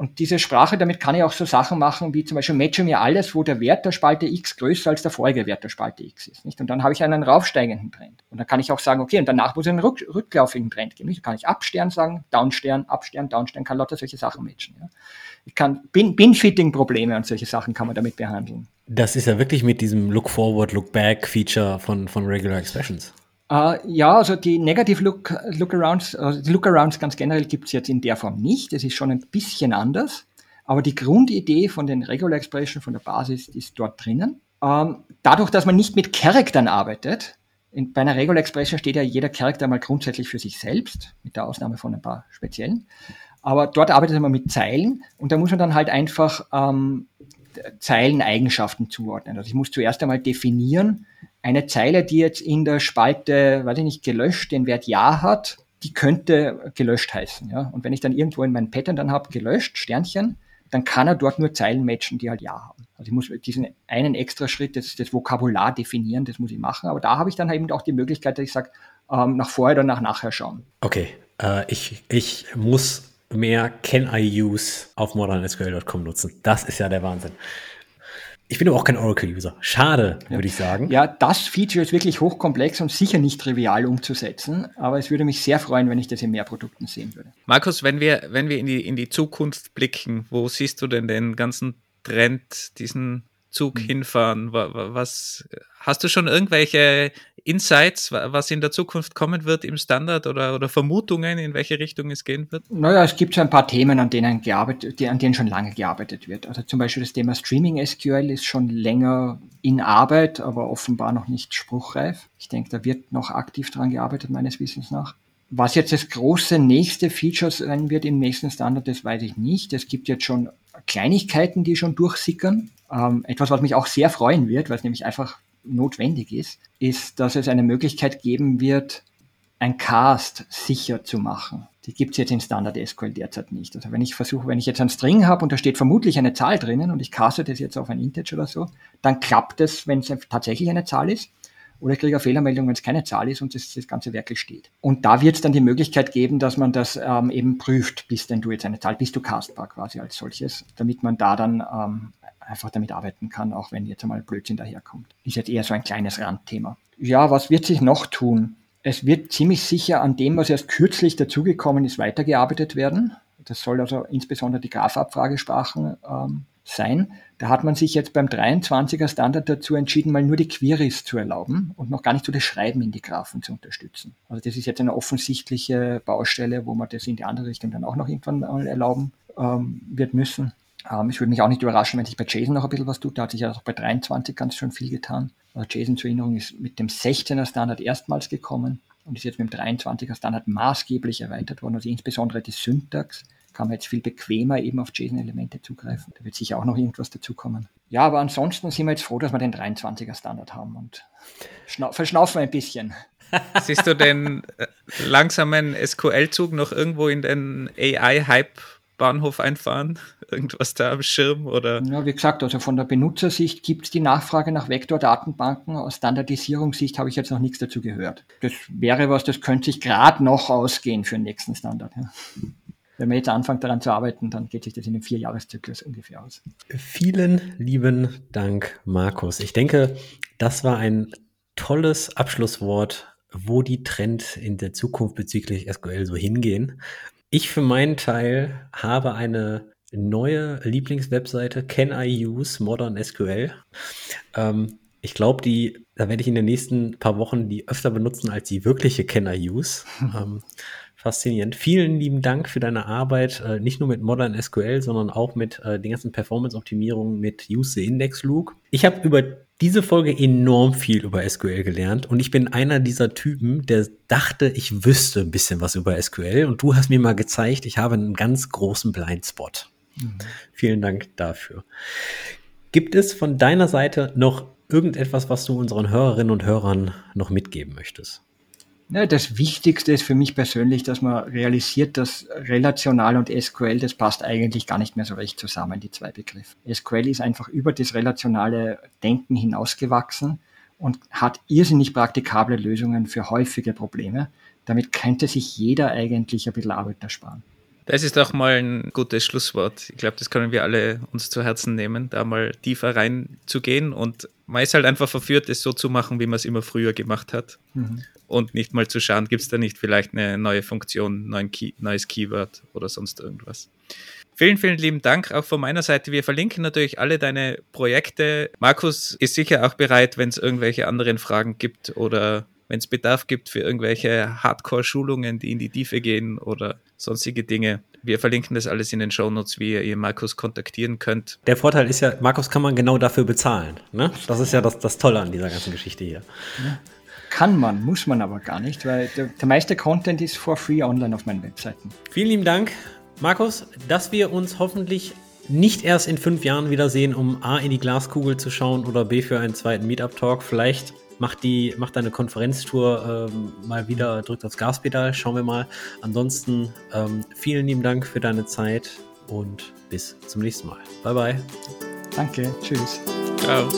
Und diese Sprache, damit kann ich auch so Sachen machen, wie zum Beispiel matche mir alles, wo der Wert der Spalte x größer als der vorige Wert der Spalte x ist. Nicht? Und dann habe ich einen raufsteigenden Trend. Und dann kann ich auch sagen, okay, und danach muss es einen rück rücklaufigen Trend geben. Dann kann ich Abstern sagen, Downstern, Abstern, Downstern, kann lauter solche Sachen matchen. Ja? Ich kann Bin-Fitting-Probleme und solche Sachen kann man damit behandeln. Das ist ja wirklich mit diesem Look-Forward, Look-Back-Feature von, von Regular Expressions. Uh, ja, also die Negative Look, Lookarounds, also die Lookarounds ganz generell gibt's jetzt in der Form nicht. Das ist schon ein bisschen anders. Aber die Grundidee von den Regular Expression, von der Basis, ist dort drinnen. Ähm, dadurch, dass man nicht mit Charaktern arbeitet, in, bei einer Regular Expression steht ja jeder Charakter mal grundsätzlich für sich selbst, mit der Ausnahme von ein paar speziellen. Aber dort arbeitet man mit Zeilen und da muss man dann halt einfach ähm, Zeileneigenschaften zuordnen. Also ich muss zuerst einmal definieren, eine Zeile, die jetzt in der Spalte, weiß ich nicht, gelöscht den Wert Ja hat, die könnte gelöscht heißen. Ja? Und wenn ich dann irgendwo in meinem Pattern dann habe, gelöscht, Sternchen, dann kann er dort nur Zeilen matchen, die halt Ja haben. Also ich muss diesen einen extra Schritt, das, das Vokabular definieren, das muss ich machen. Aber da habe ich dann eben auch die Möglichkeit, dass ich sage, ähm, nach vorher oder nach nachher schauen. Okay, äh, ich, ich muss mehr Can I Use auf modernsql.com nutzen. Das ist ja der Wahnsinn. Ich bin aber auch kein Oracle-User. Schade, ja. würde ich sagen. Ja, das Feature ist wirklich hochkomplex und sicher nicht trivial umzusetzen, aber es würde mich sehr freuen, wenn ich das in mehr Produkten sehen würde. Markus, wenn wir, wenn wir in, die, in die Zukunft blicken, wo siehst du denn den ganzen Trend, diesen Zug hm. hinfahren? Was hast du schon irgendwelche Insights, was in der Zukunft kommen wird im Standard oder, oder Vermutungen, in welche Richtung es gehen wird? Naja, es gibt so ein paar Themen, an denen gearbeitet, an denen schon lange gearbeitet wird. Also zum Beispiel das Thema Streaming SQL ist schon länger in Arbeit, aber offenbar noch nicht spruchreif. Ich denke, da wird noch aktiv dran gearbeitet, meines Wissens nach. Was jetzt das große nächste Feature sein wird im nächsten Standard, das weiß ich nicht. Es gibt jetzt schon Kleinigkeiten, die schon durchsickern. Ähm, etwas, was mich auch sehr freuen wird, weil es nämlich einfach notwendig ist, ist, dass es eine Möglichkeit geben wird, ein Cast sicher zu machen. Die gibt es jetzt in Standard SQL derzeit nicht. Also wenn ich versuche, wenn ich jetzt einen String habe und da steht vermutlich eine Zahl drinnen und ich caste das jetzt auf ein Integer oder so, dann klappt es, wenn es tatsächlich eine Zahl ist. Oder ich kriege eine Fehlermeldung, wenn es keine Zahl ist und das, das Ganze wirklich steht. Und da wird es dann die Möglichkeit geben, dass man das ähm, eben prüft, bis denn du jetzt eine Zahl, bist du castbar quasi als solches, damit man da dann ähm, einfach damit arbeiten kann, auch wenn jetzt einmal Blödsinn daherkommt. Ist jetzt eher so ein kleines Randthema. Ja, was wird sich noch tun? Es wird ziemlich sicher an dem, was erst kürzlich dazugekommen ist, weitergearbeitet werden. Das soll also insbesondere die Graphabfragesprachen ähm, sein. Da hat man sich jetzt beim 23er Standard dazu entschieden, mal nur die Queries zu erlauben und noch gar nicht so das Schreiben in die Graphen zu unterstützen. Also das ist jetzt eine offensichtliche Baustelle, wo man das in die andere Richtung dann auch noch irgendwann mal erlauben ähm, wird müssen. Ähm, ich würde mich auch nicht überraschen, wenn sich bei JSON noch ein bisschen was tut. Da hat sich ja auch bei 23 ganz schön viel getan. Also JSON zur Erinnerung ist mit dem 16er Standard erstmals gekommen und ist jetzt mit dem 23er Standard maßgeblich erweitert worden. Also insbesondere die Syntax kann man jetzt viel bequemer eben auf JSON-Elemente zugreifen. Da wird sicher auch noch irgendwas dazukommen. Ja, aber ansonsten sind wir jetzt froh, dass wir den 23er Standard haben und verschnaufen ein bisschen. <laughs> Siehst du den äh, langsamen SQL-Zug noch irgendwo in den AI-Hype Bahnhof einfahren? <laughs> Irgendwas da am Schirm? Oder? Ja, wie gesagt, also von der Benutzersicht gibt es die Nachfrage nach Vektordatenbanken. Aus Standardisierungssicht habe ich jetzt noch nichts dazu gehört. Das wäre was, das könnte sich gerade noch ausgehen für den nächsten Standard. Ja. Wenn man jetzt anfängt daran zu arbeiten, dann geht sich das in einem Vierjahreszyklus ungefähr aus. Vielen lieben Dank, Markus. Ich denke, das war ein tolles Abschlusswort wo die Trend in der Zukunft bezüglich SQL so hingehen. Ich für meinen Teil habe eine neue Lieblingswebseite, Can I Use Modern SQL? Ähm, ich glaube, die, da werde ich in den nächsten paar Wochen die öfter benutzen als die wirkliche Can I Use. <laughs> ähm, faszinierend. Vielen lieben Dank für deine Arbeit, äh, nicht nur mit Modern SQL, sondern auch mit äh, den ganzen Performance-Optimierungen mit Use the Index Loop. Ich habe über diese Folge enorm viel über SQL gelernt und ich bin einer dieser Typen, der dachte, ich wüsste ein bisschen was über SQL und du hast mir mal gezeigt, ich habe einen ganz großen Blindspot. Mhm. Vielen Dank dafür. Gibt es von deiner Seite noch irgendetwas, was du unseren Hörerinnen und Hörern noch mitgeben möchtest? Ja, das Wichtigste ist für mich persönlich, dass man realisiert, dass relational und SQL, das passt eigentlich gar nicht mehr so recht zusammen, die zwei Begriffe. SQL ist einfach über das relationale Denken hinausgewachsen und hat irrsinnig praktikable Lösungen für häufige Probleme. Damit könnte sich jeder eigentlich ein bisschen Arbeit ersparen. Das ist auch mal ein gutes Schlusswort. Ich glaube, das können wir alle uns zu Herzen nehmen, da mal tiefer reinzugehen. Und man ist halt einfach verführt, es so zu machen, wie man es immer früher gemacht hat. Mhm. Und nicht mal zu schauen, gibt es da nicht vielleicht eine neue Funktion, neuen Key, neues Keyword oder sonst irgendwas. Vielen, vielen lieben Dank auch von meiner Seite. Wir verlinken natürlich alle deine Projekte. Markus ist sicher auch bereit, wenn es irgendwelche anderen Fragen gibt oder wenn es Bedarf gibt für irgendwelche Hardcore-Schulungen, die in die Tiefe gehen oder sonstige Dinge. Wir verlinken das alles in den Shownotes, wie ihr Markus kontaktieren könnt. Der Vorteil ist ja, Markus kann man genau dafür bezahlen. Ne? Das ist ja das, das Tolle an dieser ganzen Geschichte hier. Ja. Kann man, muss man aber gar nicht, weil der, der meiste Content ist for free online auf meinen Webseiten. Vielen lieben Dank, Markus, dass wir uns hoffentlich nicht erst in fünf Jahren wiedersehen, um A in die Glaskugel zu schauen oder B für einen zweiten Meetup-Talk. Vielleicht macht die, macht eine Konferenztour ähm, mal wieder, drückt aufs Gaspedal, schauen wir mal. Ansonsten ähm, vielen lieben Dank für deine Zeit und bis zum nächsten Mal. Bye bye. Danke, tschüss. Ciao.